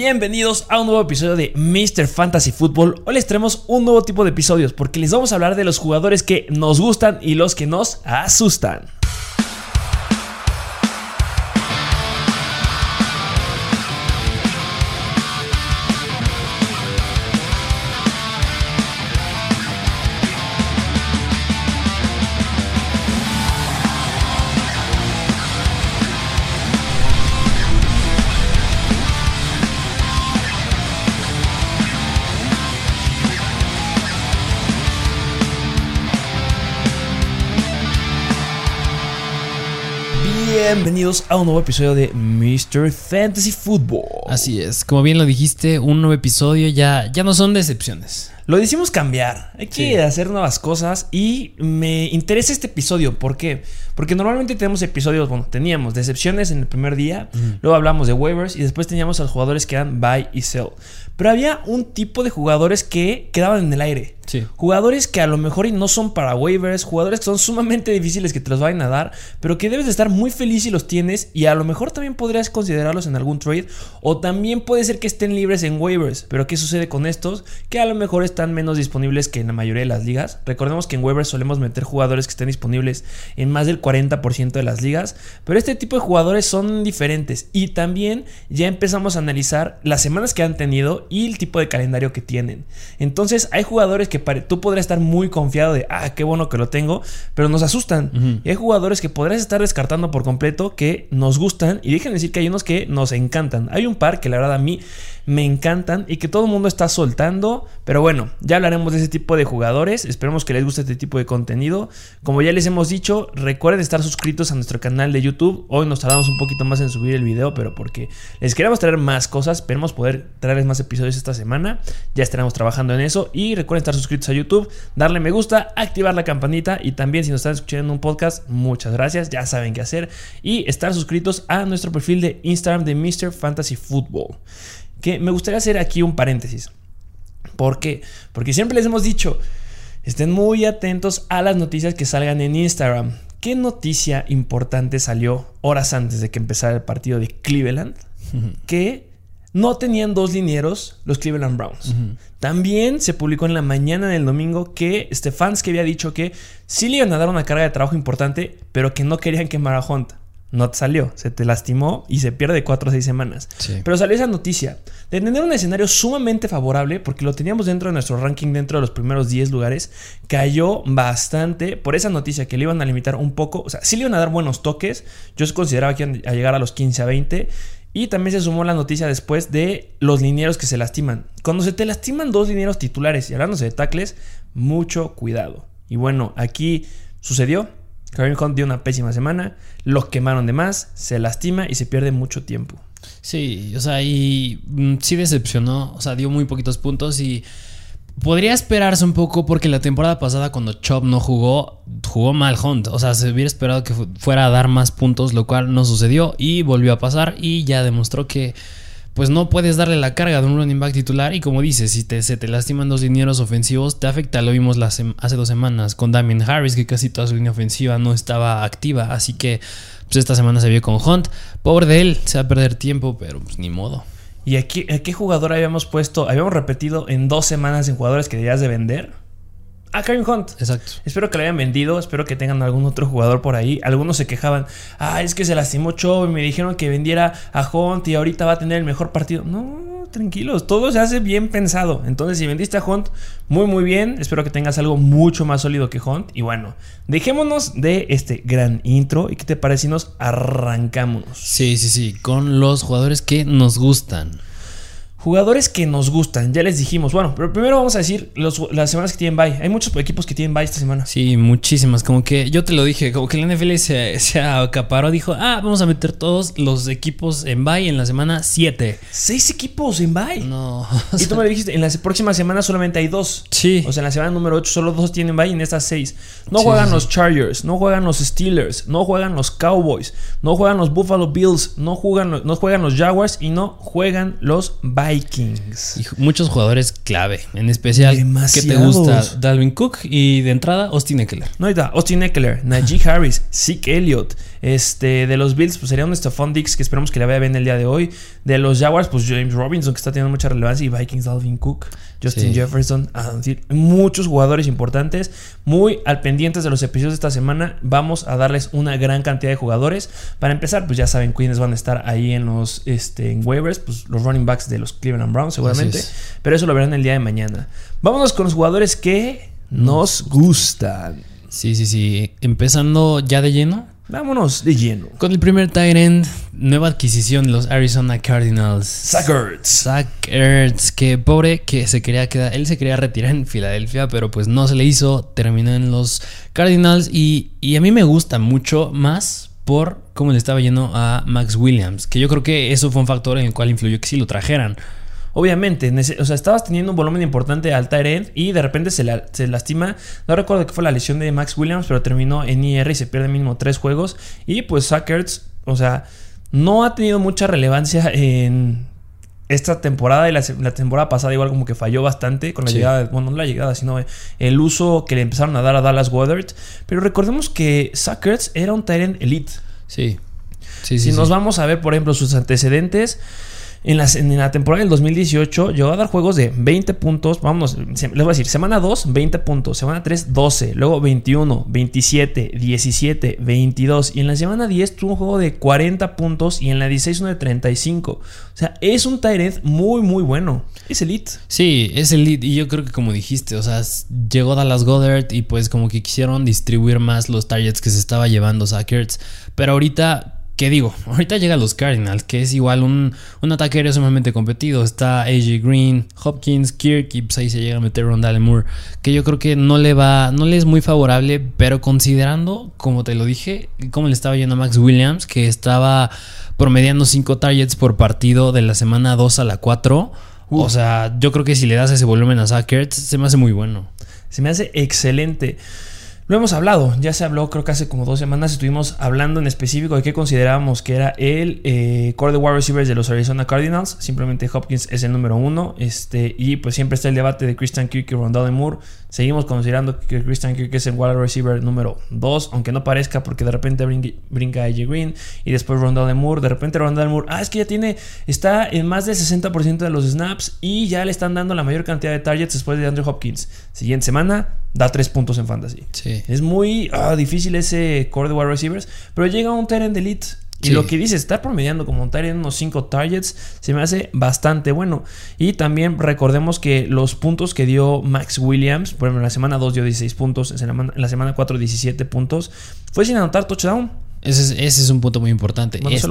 Bienvenidos a un nuevo episodio de Mr. Fantasy Football. Hoy les traemos un nuevo tipo de episodios porque les vamos a hablar de los jugadores que nos gustan y los que nos asustan. Bienvenidos a un nuevo episodio de Mr. Fantasy Football. Así es, como bien lo dijiste, un nuevo episodio ya, ya no son decepciones. Lo decimos cambiar, hay que Sí. hacer nuevas cosas y me interesa este episodio. ¿Por qué? Porque normalmente tenemos episodios, bueno, teníamos decepciones en el primer día, luego hablamos de waivers y después teníamos a los jugadores que eran buy y sell. Pero había un tipo de jugadores que quedaban en el aire. Sí. Jugadores que a lo mejor no son para waivers, jugadores que son sumamente difíciles que te los vayan a dar, pero que debes de estar muy feliz si los tienes y a lo mejor también podrías considerarlos en algún trade o también puede ser que estén libres en waivers. Pero ¿qué sucede con estos? Que a lo mejor están menos disponibles que en la mayoría de las ligas. Recordemos que en waivers solemos meter jugadores que estén disponibles en más del 40% de las ligas, pero este tipo de jugadores son diferentes y también ya empezamos a analizar las semanas que han tenido y el tipo de calendario que tienen. Entonces hay jugadores que tú podrías estar muy confiado de, ah, qué bueno que lo tengo, pero nos asustan. Y hay jugadores que podrías estar descartando por completo que nos gustan y déjenme decir que hay unos que nos encantan. Hay un par que la verdad a mí me encantan y que todo el mundo está soltando, pero bueno, ya hablaremos de ese tipo de jugadores. Esperemos que les guste este tipo de contenido. Como ya les hemos dicho, recuerden estar suscritos a nuestro canal de YouTube. Hoy nos tardamos un poquito más en subir el video, pero porque les queremos traer más cosas, esperemos poder traerles más episodios esta semana. Ya estaremos trabajando en eso y recuerden estar suscritos a YouTube, darle me gusta, activar la campanita y también si nos están escuchando un podcast, muchas gracias, ya saben qué hacer y estar suscritos a nuestro perfil de Instagram de Mr. Fantasy Football. Que me gustaría hacer aquí un paréntesis. ¿Por qué? Porque siempre les hemos dicho, estén muy atentos a las noticias que salgan en Instagram. ¿Qué noticia importante salió horas antes de que empezara el partido de Cleveland? Que no tenían dos linieros los Cleveland Browns. También se publicó en la mañana del domingo que Stefanski había dicho que sí le iban a dar una carga de trabajo importante, pero que no querían quemar a. No te salió, se te lastimó y se pierde 4 o 6 semanas. Sí. Pero salió esa noticia de tener un escenario sumamente favorable, porque lo teníamos dentro de nuestro ranking, dentro de los primeros 10 lugares, cayó bastante por esa noticia que le iban a limitar un poco. O sea, sí le iban a dar buenos toques. Yo consideraba que iban a llegar a los 15 a 20. Y también se sumó la noticia después de los linieros que se lastiman. Cuando se te lastiman dos linieros titulares y hablándose de tackles, mucho cuidado. Y bueno, aquí sucedió. Kareem Hunt dio una pésima semana, lo quemaron de más, se lastima y se pierde mucho tiempo. Sí, o sea, y mm, sí decepcionó, o sea, dio muy poquitos puntos y podría esperarse un poco porque la temporada pasada cuando Chop no jugó, jugó mal Hunt, o sea, se hubiera esperado que fu- fuera a dar más puntos, lo cual no sucedió y volvió a pasar y ya demostró que pues no puedes darle la carga de un running back titular y como dices, si te, se te lastiman dos linieros ofensivos, te afecta, lo vimos hace dos semanas con Damien Harris, que casi toda su línea ofensiva no estaba activa, así que pues esta semana se vio con Hunt, pobre de él, se va a perder tiempo, pero pues ni modo. ¿Y aquí, a qué jugador habíamos puesto? Habíamos repetido en dos semanas en jugadores que debías de vender. A Kareem Hunt. Exacto. Espero que lo hayan vendido, espero que tengan algún otro jugador por ahí. Algunos se quejaban, ah, es que se lastimó Cho y me dijeron que vendiera a Hunt y ahorita va a tener el mejor partido. No, tranquilos, todo se hace bien pensado. Entonces, si vendiste a Hunt, muy muy bien. Espero que tengas algo mucho más sólido que Hunt. Y bueno, dejémonos de este gran intro. ¿Y qué te parece si nos arrancamos? Sí, sí, sí, con los jugadores que nos gustan. Jugadores que nos gustan, ya les dijimos. Bueno, pero primero vamos a decir los- las semanas que tienen bye. Hay muchos equipos que tienen bye esta semana. Sí, muchísimas. Como que yo te lo dije, como que la NFL se, se acaparó. Dijo, ah, vamos a meter todos los equipos en bye en la semana 7. Seis equipos en bye. No. Y tú me dijiste, en la próxima semana solamente hay dos. Sí. O sea, en la semana número 8 solo dos tienen bye en estas seis. No Sí, juegan sí, los Chargers, no juegan los Steelers, no juegan los Cowboys, no juegan los Buffalo Bills, no juegan, no juegan los Jaguars y no juegan los Vikings. Vikings. Y muchos jugadores clave, en especial ¿qué te gusta? Dalvin Cook y de entrada Austin Eckler. No, ahí está. Austin Eckler, Najee Harris, Zeke Elliott. Este, de los Bills, pues sería un Stephon Dix que esperemos que le vaya bien el día de hoy. De los Jaguars, pues James Robinson, que está teniendo mucha relevancia. Y Vikings, Dalvin Cook, Justin Sí. Jefferson, Adam. Muchos jugadores importantes. Muy al pendientes de los episodios de esta semana. Vamos a darles una gran cantidad de jugadores. Para empezar, pues ya saben quiénes van a estar ahí en los este, en waivers. Pues los running backs de los Cleveland Browns, seguramente. Es. Pero eso lo verán el día de mañana. Vámonos con los jugadores que nos gustan. Sí, sí, sí. Empezando ya de lleno. Vámonos de lleno. Con el primer tight end, nueva adquisición de los Arizona Cardinals. Suckers. Zach Ertz, que pobre que se quería quedar, él se quería retirar en Filadelfia, pero pues no se le hizo, terminó en los Cardinals y, y a mí me gusta mucho más por cómo le estaba yendo a Max Williams, que yo creo que eso fue un factor en el cual influyó que sí lo trajeran. Obviamente, o sea, estabas teniendo un volumen importante al tight end y de repente se, la- se lastima. No recuerdo qué fue la lesión de Max Williams, pero terminó en IR y se pierde mínimo tres juegos. Y pues Sackers, o sea, no ha tenido mucha relevancia en esta temporada y la, temporada pasada igual como que falló bastante con la Sí. llegada, bueno, no la llegada, sino el uso que le empezaron a dar a Dallas Goddard. Pero recordemos que Sackers era un end elite. Sí. Sí, Si sí. nos vamos a ver, por ejemplo, sus antecedentes, en, la temporada del 2018 llegó a dar juegos de 20 puntos. Vamos, les voy a decir, semana 2, 20 puntos. Semana 3, 12. Luego 21, 27, 17, 22. Y en la semana 10 tuvo un juego de 40 puntos. Y en la 16 uno de 35. O sea, es un end muy, muy bueno. Es elite. Sí, es el lead. Y yo creo que como dijiste, o sea, llegó Dallas Goddard y pues como que quisieron distribuir más los targets que se estaba llevando Zach Ertz. Pero ahorita, ¿qué digo? Ahorita llega los Cardinals, que es igual un, un ataque aéreo sumamente competido. Está AJ Green, Hopkins, Kirk y pues ahí se llega a meter Rondale Moore. Que yo creo que no le va, no le es muy favorable, pero considerando, como te lo dije, cómo le estaba yendo a Max Williams, que estaba promediando 5 targets por partido de la semana 2 a la 4. O sea, yo creo que si le das ese volumen a Zach Ertz, se me hace muy bueno. Se me hace excelente. Lo hemos hablado, ya se habló creo que hace como dos semanas estuvimos hablando en específico de qué considerábamos que era el eh, core de wide receivers de los Arizona Cardinals. Simplemente Hopkins es el número uno. Este, y pues siempre está el debate de Christian Kirk y Rondale Moore. Seguimos considerando que Christian Kirk es el wide receiver número 2, aunque no parezca porque de repente brinca, brinca AJ Green y después Rondale Moore. De repente Rondale Moore, ah, es que ya tiene, está en más del 60% de los snaps y ya le están dando la mayor cantidad de targets después de Andrew Hopkins. Siguiente semana, da 3 puntos en fantasy. Sí. Es muy ah, difícil ese core de wide receivers, pero llega un Tyrant elite. Y lo que dice, está promediando como un Tyrant unos 5 targets, se me hace bastante bueno. Y también recordemos que los puntos que dio Max Williams, por ejemplo, en la semana 2 dio 16 puntos, en la, semana- en la semana 4 17 puntos, fue sin anotar touchdown. Ese es, ese es un punto muy importante. Bueno, Esto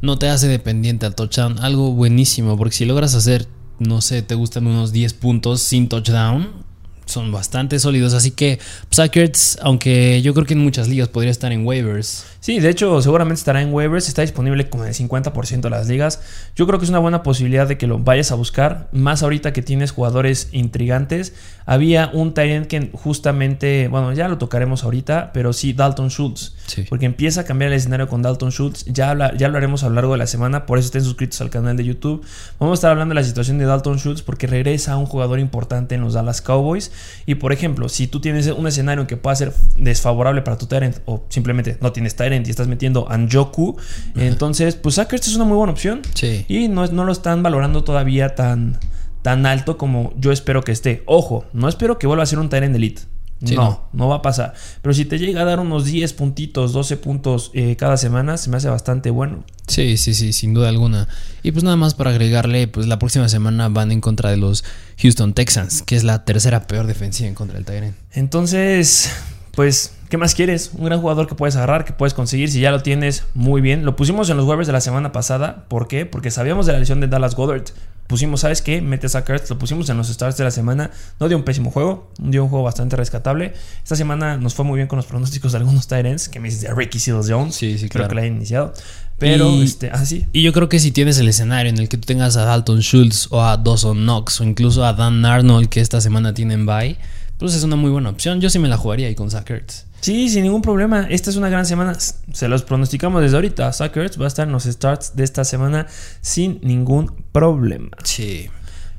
no te hace dependiente al touchdown. Algo buenísimo, porque si logras hacer, no sé, te gustan unos 10 puntos sin touchdown, son bastante sólidos. Así que Zach Ertz, aunque yo creo que en muchas ligas podría estar en waivers. Sí, de hecho, seguramente estará en waivers. Está disponible como en el 50% de las ligas. Yo creo que es una buena posibilidad de que lo vayas a buscar. Más ahorita que tienes jugadores intrigantes. Había un Tyrant que justamente, bueno, ya lo tocaremos ahorita, pero sí, Dalton Schultz. Sí. Porque empieza a cambiar el escenario con Dalton Schultz. Ya, habla- ya lo haremos a lo largo de la semana. Por eso estén suscritos al canal de YouTube. Vamos a estar hablando de la situación de Dalton Schultz porque regresa un jugador importante en los Dallas Cowboys. Y por ejemplo, si tú tienes un escenario que pueda ser desfavorable para tu Tyrant o simplemente no tienes Tyrant y estás metiendo Anjoku, entonces, pues Sackers es una muy buena opción. Sí. Y no, es- no lo están valorando todavía tan, tan alto como yo espero que esté. Ojo, no espero que vuelva a ser un Tyrant Elite. Sí, no, no. no, va a pasar. Pero si te llega a dar unos 10 puntitos, 12 puntos eh, cada semana, se me hace bastante bueno. Sí, sí, sí, sin duda alguna. Y pues nada más para agregarle, pues la próxima semana van en contra de los Houston Texans, que es la tercera peor defensiva en contra del Tyrant. Entonces, pues, ¿qué más quieres? Un gran jugador que puedes agarrar, que puedes conseguir. Si ya lo tienes, muy bien. Lo pusimos en los waivers de la semana pasada. ¿Por qué? Porque sabíamos de la lesión de Dallas Goddard. Pusimos, ¿sabes qué? Metes a Kurtz, lo pusimos en los starts de la semana. No dio un pésimo juego, dio un juego bastante rescatable. Esta semana nos fue muy bien con los pronósticos de algunos Tyrants, que me dices de Ricky Seals Jones. Sí, sí, Creo claro. que la hayan iniciado. Pero, Y- este, ah, sí. Y yo creo que si tienes el escenario en el que tú tengas a Dalton Schultz o a Dawson Knox o incluso a Dan Arnold que esta semana tienen bye, pues es una muy buena opción. Yo sí me la jugaría ahí con Zach Ertz. Sí, sin ningún problema. Esta es una gran semana. Se los pronosticamos desde ahorita. Suckers va a estar en los starts de esta semana sin ningún problema. Sí.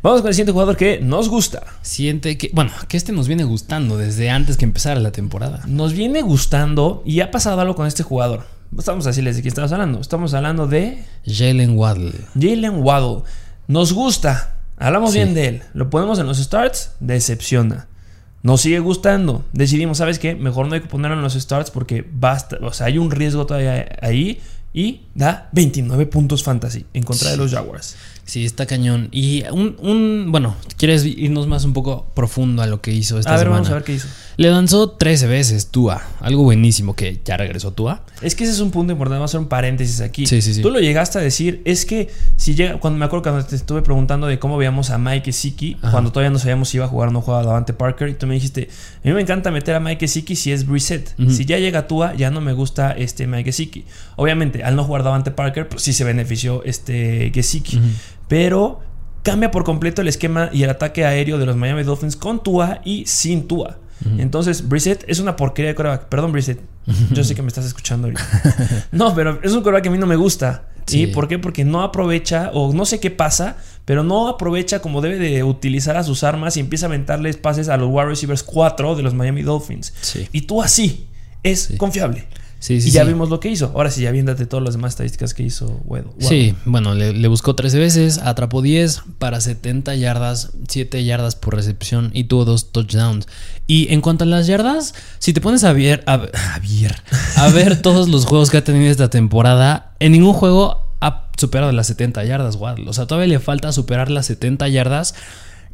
Vamos con el siguiente jugador que nos gusta. Siente que, bueno, que este nos viene gustando desde antes que empezara la temporada. Nos viene gustando y ha pasado algo con este jugador. Estamos a decirles de quién estamos hablando. Estamos hablando de Jalen Waddle. Jalen Waddle. Nos gusta. Hablamos Sí. bien de él. Lo ponemos en los starts. Decepciona. Nos sigue gustando. Decidimos, ¿sabes qué? Mejor no hay que ponerlo en los starts porque basta. O sea, hay un riesgo todavía ahí. Y da 29 puntos fantasy en contra de los Jaguars. Sí, está cañón. Y un, un- bueno, ¿quieres irnos más un poco profundo a lo que hizo esta A ver, semana? vamos a ver qué hizo. Le lanzó 13 veces Tua. Algo buenísimo que ya regresó Tua. Es que ese es un punto importante. Vamos a hacer un paréntesis aquí. Sí, sí, sí. Tú lo llegaste a decir. Es que si llega. Cuando me acuerdo cuando te estuve preguntando de cómo veíamos a Mike Siki, cuando todavía no sabíamos si iba a jugar o no jugaba Davante Parker, y tú me dijiste: A mí me encanta meter a Mike Siki si es Brissett. Si ya llega Tua, ya no me gusta este Mike Siki. Obviamente, al no jugar Davante Parker, pues sí se benefició este Gesicki. Pero cambia por completo el esquema y el ataque aéreo de los Miami Dolphins con Tua y sin Tua. Entonces, Brissett es una porquería de coreback. Perdón, Brissett. Yo sé que me estás escuchando ahorita. No, pero es un coreback que a mí no me gusta. Sí. ¿Y por qué? Porque no aprovecha, o no sé qué pasa, pero no aprovecha como debe de utilizar a sus armas y empieza a aventarles pases a los wide receivers 4 de los Miami Dolphins. Sí. Y tú así es Sí. confiable. Sí, sí, y ya sí. vimos lo que hizo. Ahora sí, ya viéndate todas las demás estadísticas que hizo Weddle. Wow. Sí, bueno, le, le buscó 13 veces, atrapó 10 para 70 yardas, 7 yardas por recepción y tuvo dos touchdowns. Y en cuanto a las yardas, si te pones a ver, a, ver- a ver, a ver todos los juegos que ha tenido esta temporada, en ningún juego ha superado las 70 yardas, Waddle. O sea, todavía le falta superar las 70 yardas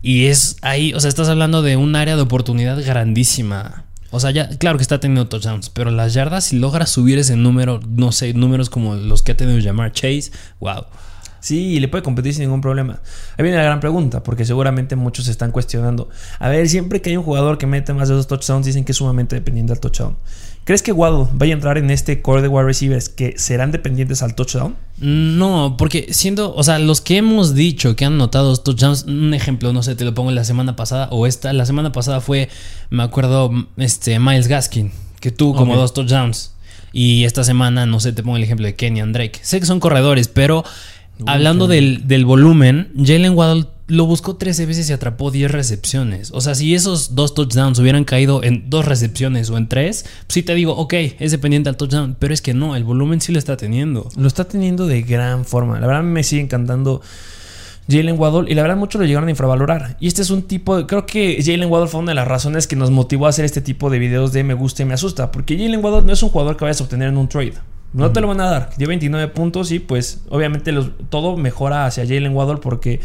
y es ahí, o sea, estás hablando de un área de oportunidad grandísima. O sea, ya, claro que está teniendo touchdowns, pero las yardas, si logra subir ese número, no sé, números como los que ha tenido llamar Chase, wow. Sí, y le puede competir sin ningún problema. Ahí viene la gran pregunta, porque seguramente muchos se están cuestionando. A ver, siempre que hay un jugador que mete más de dos touchdowns, dicen que es sumamente dependiente al touchdown. ¿Crees que Waddle vaya a entrar en este core de wide receivers que serán dependientes al touchdown? No, porque siendo, o sea, los que hemos dicho que han notado dos touchdowns, un ejemplo, no sé, te lo pongo la semana pasada o esta, la semana pasada fue, me acuerdo, este Miles Gaskin, que tuvo como dos touchdowns. Y esta semana, no sé, te pongo el ejemplo de Kenyan Drake. Sé que son corredores, pero hablando del, del volumen, Jalen Waddle lo buscó 13 veces y atrapó 10 recepciones. O sea, si esos dos touchdowns hubieran caído en dos recepciones o en tres, pues sí te digo, ok, es dependiente al touchdown, pero es que no, el volumen sí lo está teniendo. Lo está teniendo de gran forma. La verdad me sigue encantando Jalen Waddle y la verdad muchos lo llegaron a infravalorar. Y este es un tipo, de- creo que Jalen Waddle fue una de las razones que nos motivó a hacer este tipo de videos de me gusta y me asusta. Porque Jalen Waddle no es un jugador que vayas a obtener en un trade. No te lo van a dar. Dio 29 puntos y pues obviamente los- todo mejora hacia Jalen Waddle porque,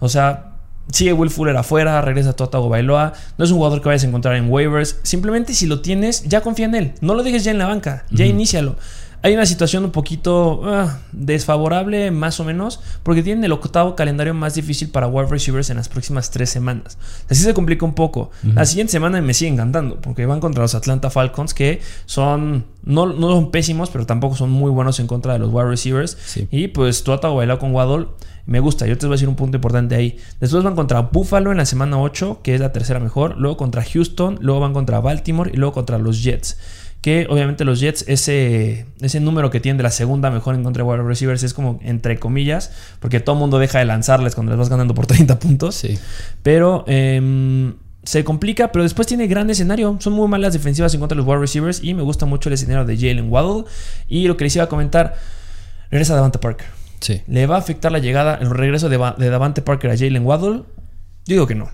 o sea... Sigue Will Fuller afuera, regresa Tua Bailoa. No es un jugador que vayas a encontrar en waivers. Simplemente si lo tienes, ya confía en él. No lo dejes ya en la banca, ya inícialo. Hay una situación un poquito ah, desfavorable, más o menos, porque tienen el octavo calendario más difícil para wide receivers en las próximas tres semanas. Así se complica un poco. La siguiente semana me sigue encantando, porque van contra los Atlanta Falcons, que son no, no son pésimos, pero tampoco son muy buenos en contra de los wide receivers. Sí. Y pues Tua Tagovailoa con Waddle me gusta. Yo te voy a decir un punto importante ahí. Después van contra Buffalo en la semana 8, que es la tercera mejor. Luego contra Houston. Luego van contra Baltimore. Y luego contra los Jets. Que obviamente los Jets, ese, ese número que tienen de la segunda mejor en contra de wide receivers es como entre comillas. Porque todo el mundo deja de lanzarles cuando les vas ganando por 30 puntos. Sí. Pero em, se complica, pero después tiene gran escenario. Son muy malas defensivas en contra de los wide receivers. Y me gusta mucho el escenario de Jalen Waddle. Y lo que les iba a comentar, regresa Davante Parker. Sí. ¿Le va a afectar la llegada, el regreso de Davante Parker a Jalen Waddle? Yo digo que no.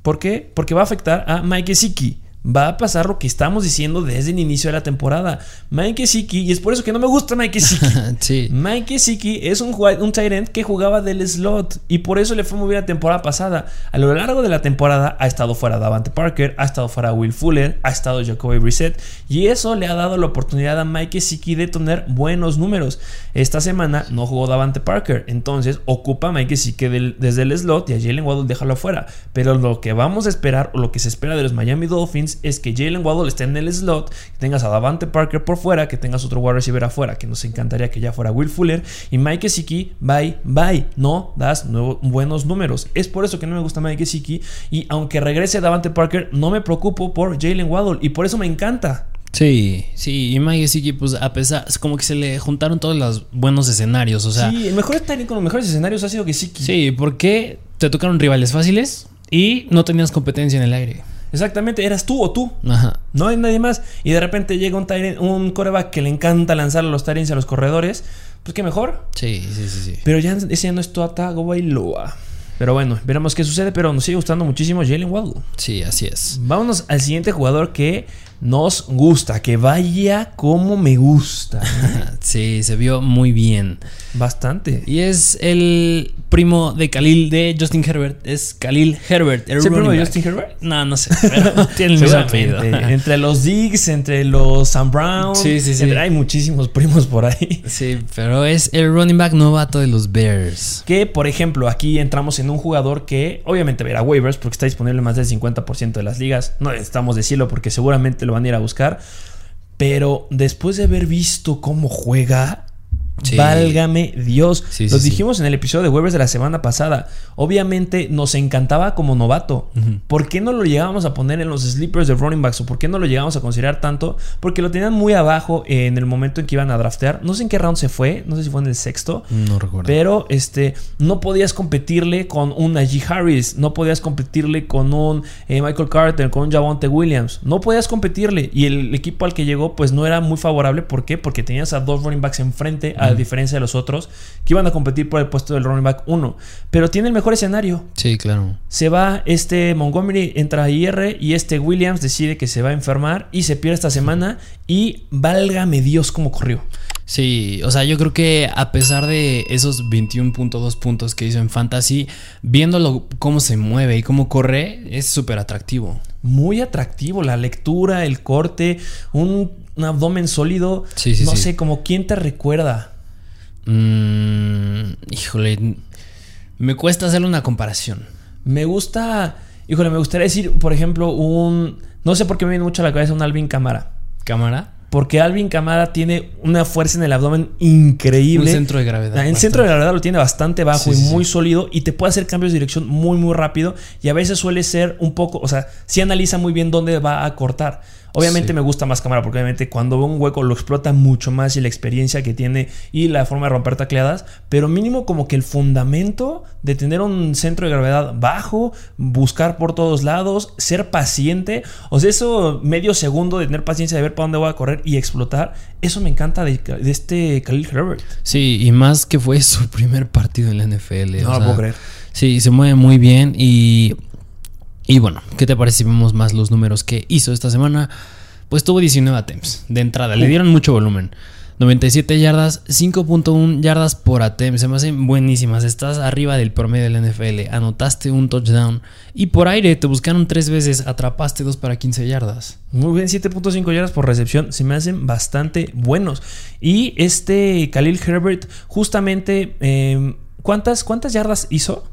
¿Por qué? Porque va a afectar a Mike Gesicki. Va a pasar lo que estamos diciendo desde el inicio de la temporada. Mike Gesicki, y es por eso que no me gusta Mike sí. Mike Gesicki es un, un tight end que jugaba del slot y por eso le fue muy bien la temporada pasada. A lo largo de la temporada ha estado fuera Davante Parker, ha estado fuera Will Fuller, ha estado Jacoby Brissett y eso le ha dado la oportunidad a Mike Gesicki de tener buenos números. Esta semana no jugó Davante Parker, entonces ocupa Mike del- desde el slot y a Jalen Waddle déjalo afuera. Pero lo que vamos a esperar o lo que se espera de los Miami Dolphins es que Jalen Waddle esté en el slot, que tengas a Davante Parker por fuera, que tengas otro wide receiver afuera, que nos encantaría que ya fuera Will Fuller y Mike Gesicki, bye, bye, no das nuevo- buenos números. Es por eso que no me gusta Mike Gesicki y aunque regrese Davante Parker, no me preocupo por Jalen Waddle y por eso me encanta. Sí, sí, y Mike Gesicki, pues a pesar, es como que se le juntaron todos los buenos escenarios, o sea. sí, el mejor estar con los mejores escenarios ha sido que sí. Sí, porque te tocaron rivales fáciles y no tenías competencia en el aire. Exactamente, eras tú o tú. Ajá. No hay nadie más. Y de repente llega un, Tyren- un coreback que le encanta lanzar a los Tyrants y a los corredores. Pues qué mejor. Sí, sí, sí, sí. Pero ya ese ya no es Tua Tagovailoa. Pero bueno, veremos qué sucede. Pero nos sigue gustando muchísimo Jalen Waddle. Sí, así es. Vámonos al siguiente jugador que nos gusta. Que vaya como me gusta. Sí, se vio muy bien. Bastante. Y es el primo de Khalil de Justin Herbert. Es Khalil Herbert. el ¿Es el primo de. Justin Herbert? No, no sé. Pero tiene el mismo apellido. Entre los Diggs, entre los Sam Brown. Sí, sí, sí. entre- hay muchísimos primos por ahí. Sí, pero es el running back novato de los Bears. Que, por ejemplo, aquí entramos en un jugador que obviamente verá waivers porque está disponible en más del 50% de las ligas. No necesitamos decirlo porque seguramente lo van a ir a buscar. Pero después de haber visto cómo juega, Sí. válgame Dios. Sí, Lo sí, sí. dijimos en el episodio de waivers de la semana pasada. Obviamente nos encantaba como novato. ¿Por qué no lo llegábamos a poner en los sleepers de running backs? ¿O por qué no lo llegamos a considerar tanto? Porque lo tenían muy abajo en el momento en que iban a draftear. No sé en qué round se fue. No sé si fue en el sexto. No recuerdo. Pero este, no podías competirle con un Najee Harris, no podías competirle con un eh, Michael Carter, con un Javonte Williams, no podías competirle. Y el equipo al que llegó, pues no era muy favorable. ¿Por qué? Porque tenías a dos running backs enfrente, a diferencia de los otros, que iban a competir por el puesto del running back 1. Pero tiene el mejor escenario. Sí, claro. Se va este Montgomery, entra a IR y este Williams decide que se va a enfermar y se pierde esta semana. Y válgame Dios cómo corrió. Sí, o sea, yo creo que a pesar de esos 21.2 puntos que hizo en Fantasy, viéndolo cómo se mueve y cómo corre, es súper atractivo. muy atractivo. La lectura, el corte, un, un abdomen sólido. Sí, sí, no sí. sé, como quién te recuerda. Mm, híjole, me cuesta hacerle una comparación. Me gusta, híjole, me gustaría decir, por ejemplo, un. No sé por qué me viene mucho a la cabeza un Alvin Camara. ¿Cámara? Porque Alvin Camara tiene una fuerza en el abdomen increíble. Un centro de gravedad. El centro de gravedad lo tiene bastante bajo Sí, y sí. muy sólido y te puede hacer cambios de dirección muy muy rápido y a veces suele ser un poco, o sea, sí analiza muy bien dónde va a cortar. Obviamente Sí. me gusta más cámara porque obviamente cuando ve un hueco lo explota mucho más y la experiencia que tiene y la forma de romper tacleadas, pero mínimo como que el fundamento de tener un centro de gravedad bajo, buscar por todos lados, ser paciente, o sea, eso medio segundo de tener paciencia de ver para dónde voy a correr y explotar, eso me encanta de, de este Khalil Herbert. Sí, y más que fue su primer partido en la NFL. No o lo sea, puedo creer. Sí, se mueve muy bien y... Y bueno, ¿qué te parece si vemos más los números que hizo esta semana? Pues tuvo 19 attempts de entrada, le dieron mucho volumen. 97 yardas, 5.1 yardas por attempt. Se me hacen buenísimas. Estás arriba del promedio del NFL. Anotaste un touchdown. Y por aire te buscaron tres veces. Atrapaste dos para 15 yardas. Muy bien, 7.5 yardas por recepción. Se me hacen bastante buenos. Y este Khalil Herbert, justamente, eh, ¿cuántas, ¿cuántas yardas hizo?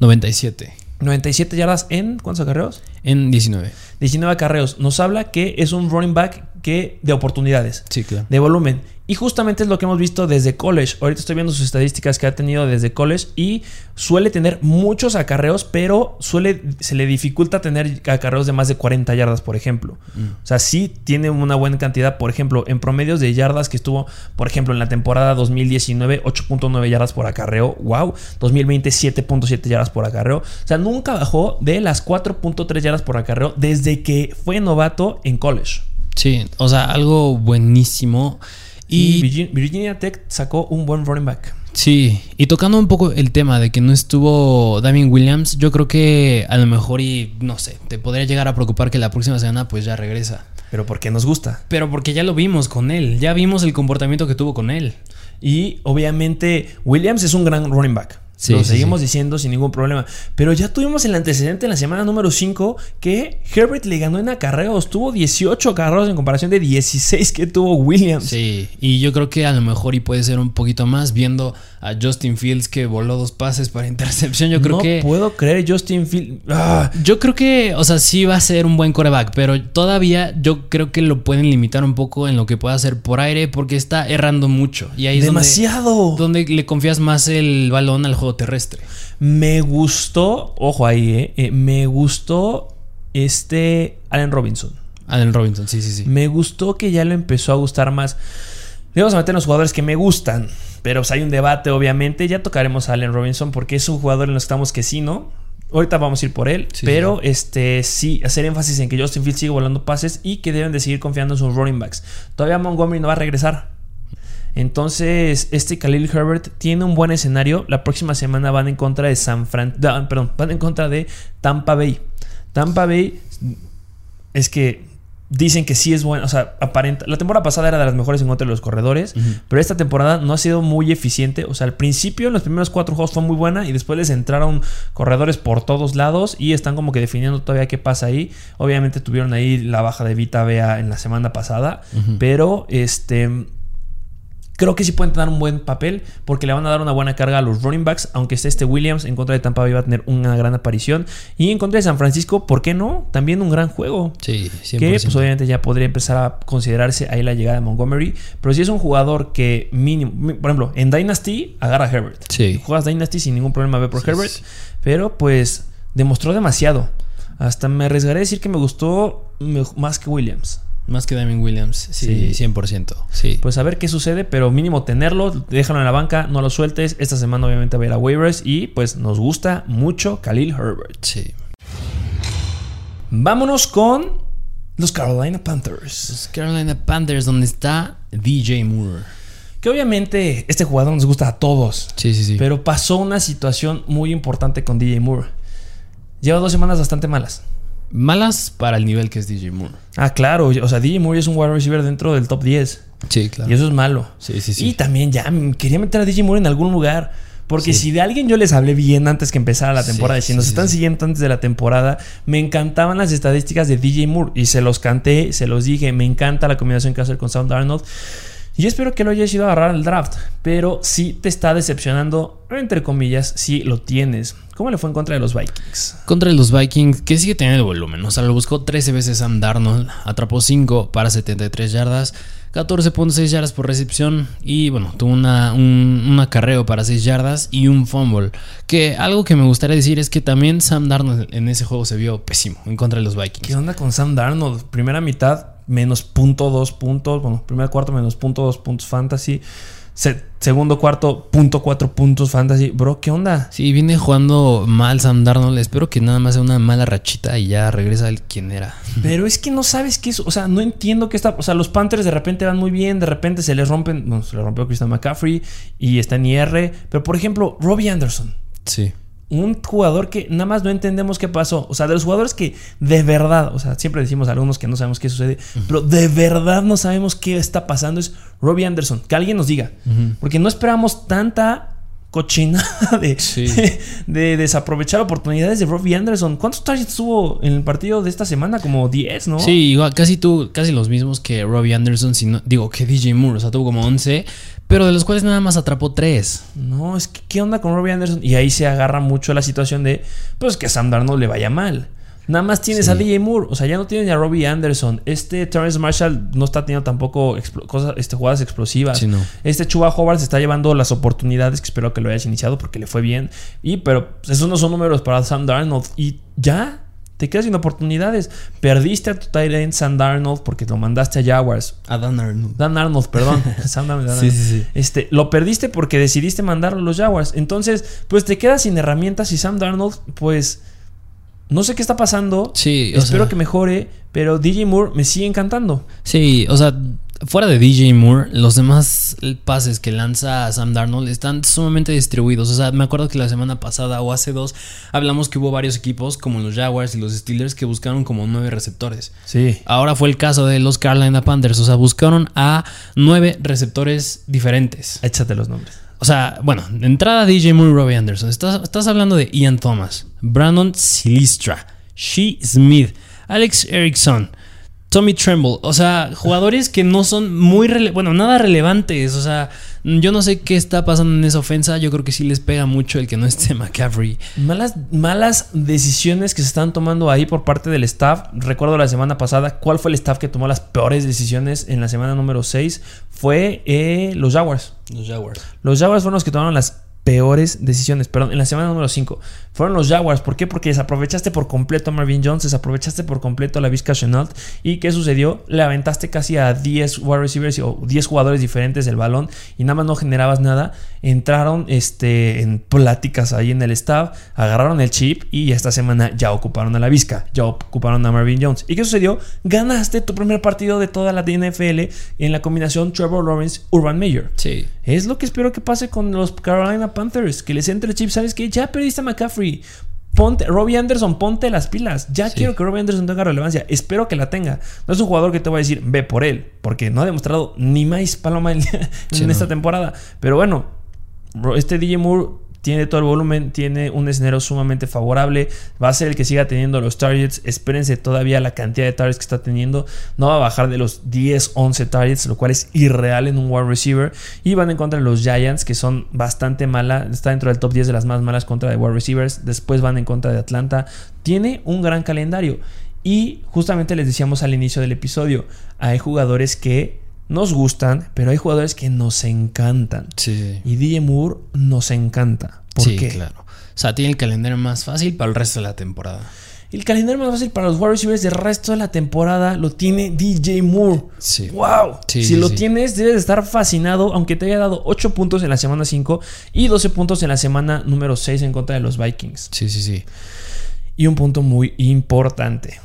97 97 yardas en ¿cuántos acarreos? en 19. 19 acarreos. Nos habla que es un running back que de oportunidades, Sí, claro. de volumen. Y justamente es lo que hemos visto desde college. Ahorita estoy viendo sus estadísticas que ha tenido desde college y suele tener muchos acarreos, pero suele, se le dificulta tener acarreos de más de 40 yardas, por ejemplo. O sea, sí tiene una buena cantidad, por ejemplo, en promedios de yardas que estuvo, por ejemplo, en la temporada 2019, 8.9 yardas por acarreo. Wow. 2020, 7.7 yardas por acarreo. O sea, nunca bajó de las 4.3 yardas por acarreo desde que fue novato en college. Sí, o sea, algo buenísimo. Y Y Virgin- Virginia Tech sacó un buen running back. sí, y tocando un poco el tema de que no estuvo Damien Williams, yo creo que a lo mejor y no sé, te podría llegar a preocupar que la próxima semana pues ya regresa. Pero porque nos gusta. Pero porque ya lo vimos con él, ya vimos el comportamiento que tuvo con él. Y obviamente Williams es un gran running back. Sí, Lo sí, seguimos sí. diciendo sin ningún problema. Pero ya tuvimos el antecedente en la semana número 5 que Herbert le ganó en acarreos. Tuvo 18 acarreos en comparación de 16 que tuvo Williams. Sí, y yo creo que a lo mejor y puede ser un poquito más viendo a Justin Fields que voló dos pases para intercepción. Yo creo no que puedo creer Justin Field. Ah, Yo creo que, o sea, sí va a ser un buen coreback, pero todavía yo creo que lo pueden limitar un poco en lo que pueda hacer por aire porque está errando mucho. Y ahí es demasiado. donde le confías más el balón al juego terrestre. Me gustó, ojo ahí, eh, eh, me gustó este Allen Robinson. Allen Robinson, sí, sí, sí. Me gustó que ya le empezó a gustar más. Vamos a meter los jugadores que me gustan. Pero pues, hay un debate, obviamente. Ya tocaremos a Allen Robinson porque es un jugador en los que estamos que sí, ¿no? Ahorita vamos a ir por él. Sí, pero este sí, hacer énfasis en que Justin Fields sigue volando pases y que deben de seguir confiando en sus running backs. Todavía Montgomery no va a regresar. Entonces, este Khalil Herbert tiene un buen escenario. La próxima semana van en contra de San Fran, da- perdón, van en contra de Tampa Bay. Tampa Bay es que dicen que sí es bueno, o sea, aparenta. La temporada pasada era de las mejores en contra de los corredores, pero esta temporada no ha sido muy eficiente. O sea, al principio, en los primeros cuatro juegos fue muy buena y después les entraron corredores por todos lados y están como que definiendo todavía qué pasa ahí. Obviamente tuvieron ahí la baja de Vita Bea en la semana pasada, pero este. Creo que sí pueden tener un buen papel porque le van a dar una buena carga a los running backs. Aunque esté este Williams en contra de Tampa Bay va a tener una gran aparición. Y en contra de San Francisco, ¿por qué no? También un gran juego. Sí, 100%. Que pues obviamente ya podría empezar a considerarse ahí la llegada de Montgomery. Pero si es un jugador que mínimo, por ejemplo, en Dynasty agarra a Herbert. Sí. Juegas Dynasty sin ningún problema ve por Sí, Herbert. sí. Pero pues demostró demasiado. Hasta me arriesgaré a decir que me gustó más que Williams. Más que Damien Williams, sí, Sí. 100%. Sí. Pues a ver qué sucede, pero mínimo tenerlo, déjalo en la banca, no lo sueltes. Esta semana obviamente va a ir a waivers y pues nos gusta mucho Khalil Herbert. sí. Vámonos con los Carolina Panthers. Los Carolina Panthers, donde está DJ Moore. Que obviamente este jugador nos gusta a todos, Sí, sí, sí. pero pasó una situación muy importante con DJ Moore. Lleva dos semanas bastante malas. Malas para el nivel que es DJ Moore. Ah, claro, o sea, DJ Moore es un wide receiver dentro del top 10 Sí, claro. y eso es malo. Sí, sí, sí. Y también ya mm, quería meter a DJ Moore en algún lugar. Porque Sí. si de alguien yo les hablé bien antes que empezara la Sí, temporada, y si sí, nos sí, están sí. siguiendo antes de la temporada, me encantaban las estadísticas de DJ Moore. Y se los canté, se los dije, me encanta la combinación que hace con Sound Arnold. Y espero que lo hayas ido a agarrar al draft. Pero si te está decepcionando, entre comillas, si lo tienes. ¿Cómo le fue en contra de los Vikings? Contra los Vikings, que sigue teniendo el volumen. O sea, lo buscó 13 veces Sam Darnold. Atrapó 5 para 73 yardas. 14.6 yardas por recepción. Y bueno, tuvo una, un, un acarreo para 6 yardas y un fumble. Que algo que me gustaría decir es que también Sam Darnold en ese juego se vio pésimo en contra de los Vikings. ¿Qué onda con Sam Darnold? Primera mitad, menos punto dos puntos. Bueno, primer cuarto, menos punto dos puntos fantasy. Se- segundo cuarto, punto cuatro puntos fantasy. Bro, ¿qué onda? Sí, viene jugando mal Sam Darnold. Espero que nada más sea una mala rachita y ya regresa el quien era. Pero es que no sabes qué es. O sea, no entiendo qué está. O sea, los Panthers de repente van muy bien, de repente se les rompen. No, se les rompió Christian McCaffrey y está en IR. Pero por ejemplo, Robbie Anderson. Sí. Un jugador que nada más no entendemos qué pasó. O sea, de los jugadores que de verdad, o sea, siempre decimos a algunos que no sabemos qué sucede, pero de verdad no sabemos qué está pasando es Robbie Anderson. Que alguien nos diga. Porque no esperamos tanta cochinada de, Sí. de desaprovechar oportunidades de Robbie Anderson. ¿Cuántos targets tuvo en el partido de esta semana? Como 10, ¿no? Sí, igual, casi tú, casi los mismos que Robbie Anderson, sino, digo que DJ Moore, o sea, tuvo como 11, pero de los cuales nada más atrapó 3. No, es que ¿qué onda con Robbie Anderson? Y ahí se agarra mucho la situación de, pues que a Sam Darnold le vaya mal. Nada más tienes Sí. a DJ Moore, o sea, ya no tienes ni a Robbie Anderson. Este Terrence Marshall no está teniendo tampoco cosas, este, jugadas explosivas. Sí, no. Este Chuba Howard se está llevando las oportunidades que espero que lo hayas iniciado porque le fue bien. Y, pero pues, esos no son números para Sam Darnold. Y ya, te quedas sin oportunidades. Perdiste a tu tight end Sam Darnold porque lo mandaste a Jaguars. A Dan Arnold. Dan Arnold, perdón. Sam Darnold, Dan Sí, sí, sí. Este, lo perdiste porque decidiste mandarlo a los Jaguars. Entonces, pues te quedas sin herramientas y Sam Darnold, pues no sé qué está pasando. Sí, Espero sea- que mejore, pero DJ Moore me sigue encantando. Sí, o sea, fuera de DJ Moore, los demás pases que lanza Sam Darnold están sumamente distribuidos. O sea, me acuerdo que la semana pasada o hace dos hablamos que hubo varios equipos, como los Jaguars y los Steelers, que buscaron como nueve receptores. Sí. Ahora fue el caso de los Carolina Panthers, o sea, buscaron a nueve receptores diferentes. Échate los nombres. O sea, bueno, de entrada DJ Moore, Robbie Anderson. Estás, estás hablando de Ian Thomas, Brandon Silistra, Shea Smith, Alex Erickson, Tommy Tremble. O sea, jugadores que no son muy, bueno, nada relevantes. O sea, yo no sé qué está pasando en esa ofensa. Yo creo que sí les pega mucho el que no esté McCaffrey. Malas, malas decisiones que se están tomando ahí por parte del staff. Recuerdo la semana pasada cuál fue el staff que tomó las peores decisiones en la semana número 6. Fue eh, los Jaguars. Los Jaguars. Los Jaguars fueron los que tomaron las peores decisiones, perdón, en la semana número 5 fueron los Jaguars. ¿Por qué? Porque desaprovechaste por completo a Marvin Jones, desaprovechaste por completo a la Vizca Chenault. ¿Y qué sucedió? Le aventaste casi a 10 wide receivers o 10 jugadores diferentes el balón y nada más no generabas nada. Entraron este, en pláticas ahí en el staff, agarraron el chip y esta semana ya ocuparon a la Vizca, ya ocuparon a Marvin Jones. ¿Y qué sucedió? Ganaste tu primer partido de toda la NFL en la combinación Trevor Lawrence Urban Meyer. Sí. Es lo que espero que pase con los Carolina Panthers, que les entre el chip, ¿sabes qué? Ya perdiste a McCaffrey. Ponte, Robbie Anderson, ponte las pilas. Ya quiero que Robbie Anderson tenga relevancia. Espero que la tenga. No es un jugador que te voy a decir, ve por él, porque no ha demostrado ni más paloma en, esta temporada. Pero bueno, este DJ Moore tiene todo el volumen, tiene un escenario sumamente favorable, va a ser el que siga teniendo los targets, espérense todavía la cantidad de targets que está teniendo, no va a bajar de los 10, 11 targets, lo cual es irreal en un wide receiver, y van en contra de los Giants, que son bastante malas, está dentro del top 10 de las más malas contra de wide receivers, después van en contra de Atlanta, tiene un gran calendario, y justamente les decíamos al inicio del episodio, hay jugadores que nos gustan, pero hay jugadores que nos encantan. Sí. Y DJ Moore nos encanta. ¿Por sí, qué? claro. O sea, tiene el calendario más fácil para el resto de la temporada. El calendario más fácil para los Warriors receivers del resto de la temporada lo tiene DJ Moore. Sí. ¡Wow! Sí, si sí, lo tienes, debes de estar fascinado, aunque te haya dado 8 puntos en la semana 5 y 12 puntos en la semana número 6 en contra de los Vikings. Sí, sí, sí. Y un punto muy importante.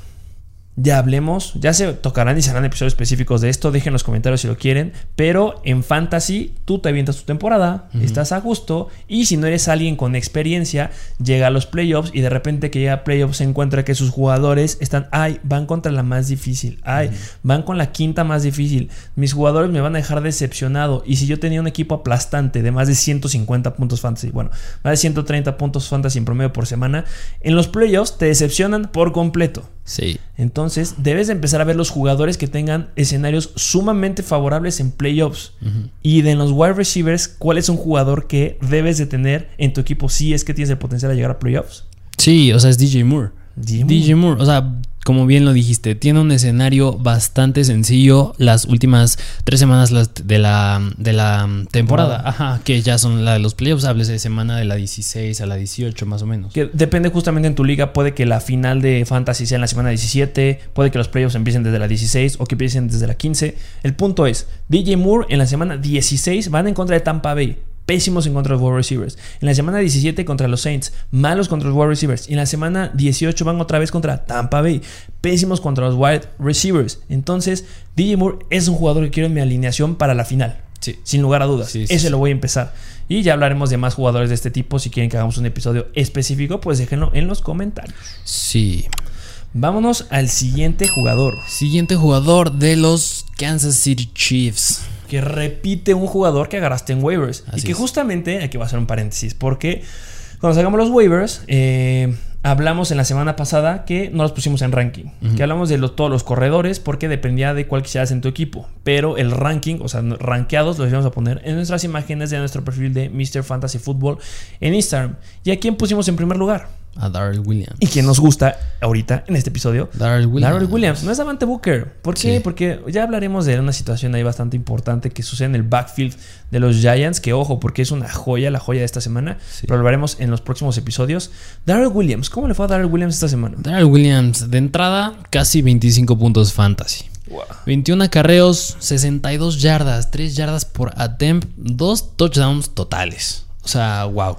Ya hablemos, ya se tocarán y serán episodios específicos de esto, dejen en los comentarios si lo quieren, pero en fantasy tú te avientas tu temporada, estás a gusto y si no eres alguien con experiencia, llega a los playoffs y de repente que llega a playoffs se encuentra que sus jugadores están, ay, van contra la más difícil, ay, van con la quinta más difícil, mis jugadores me van a dejar decepcionado y si yo tenía un equipo aplastante de más de 150 puntos fantasy, bueno, más de 130 puntos fantasy en promedio por semana, en los playoffs te decepcionan por completo. Sí. Entonces, debes de empezar a ver los jugadores que tengan escenarios sumamente favorables en playoffs. Y de los wide receivers, ¿cuál es un jugador que debes de tener en tu equipo si es que tienes el potencial de llegar a playoffs? Sí, o sea, es DJ Moore. DJ DJ Moore, o sea, como bien lo dijiste, tiene un escenario bastante sencillo las últimas tres semanas de la, de la temporada. Ajá, que ya son la de los playoffs, hables de semana de la 16 a la 18 más o menos. Que depende justamente en tu liga. Puede que la final de Fantasy sea en la semana 17. Puede que los playoffs empiecen desde la 16 o que empiecen desde la 15. El punto es: DJ Moore en la semana 16 van en contra de Tampa Bay. Pésimos en contra de los wide receivers. En la semana 17 contra los Saints. Malos contra los wide receivers. Y en la semana 18 van otra vez contra Tampa Bay. Pésimos contra los wide receivers. Entonces, DJ Moore es un jugador que quiero en mi alineación para la final. Sí. Sin lugar a dudas. Sí, sí, Ese lo voy a empezar. Y ya hablaremos de más jugadores de este tipo. Si quieren que hagamos un episodio específico, pues déjenlo en los comentarios. Sí. Vámonos al siguiente jugador. Siguiente jugador de los Kansas City Chiefs. Que repite un jugador que agarraste en waivers. Así y que es. justamente, aquí voy a hacer un paréntesis, porque cuando sacamos los waivers, eh, hablamos en la semana pasada que no los pusimos en ranking. Que hablamos de los- todos los corredores porque dependía de cuál quisieras en tu equipo. Pero el ranking, o sea, rankeados, los íbamos a poner en nuestras imágenes de nuestro perfil de Mr. Fantasy Football en Instagram. ¿Y a quién pusimos en primer lugar? A Darrell Williams. Y quien nos gusta ahorita en este episodio, Darrell Williams. Darrell Williams. No es Davante Booker. ¿Por qué? Sí. Porque ya hablaremos de una situación ahí bastante importante que sucede en el backfield de los Giants. Que ojo, porque es una joya, la joya de esta semana. Sí. Pero lo hablaremos en los próximos episodios. Darrell Williams. ¿Cómo le fue a Darrell Williams esta semana? Darrell Williams, de entrada, casi 25 puntos fantasy. 21 acarreos, 62 yardas, 3 yardas por attempt, 2 touchdowns totales. O sea, wow.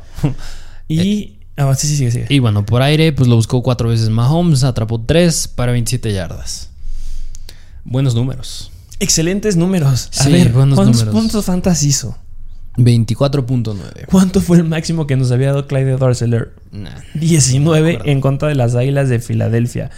Y. Ah, sí, sí, sigue, sigue. Y bueno, por aire, pues lo buscó 4 veces Mahomes, atrapó 3 para 27 yardas. Buenos números. Excelentes números. A Sí, ver, buenos ¿cuántos números. puntos fantasy hizo? 24.9. ¿Cuánto fue el máximo que nos había dado Clyde Darceler? Nah. 19 acuerdo. en contra de las Águilas de Filadelfia.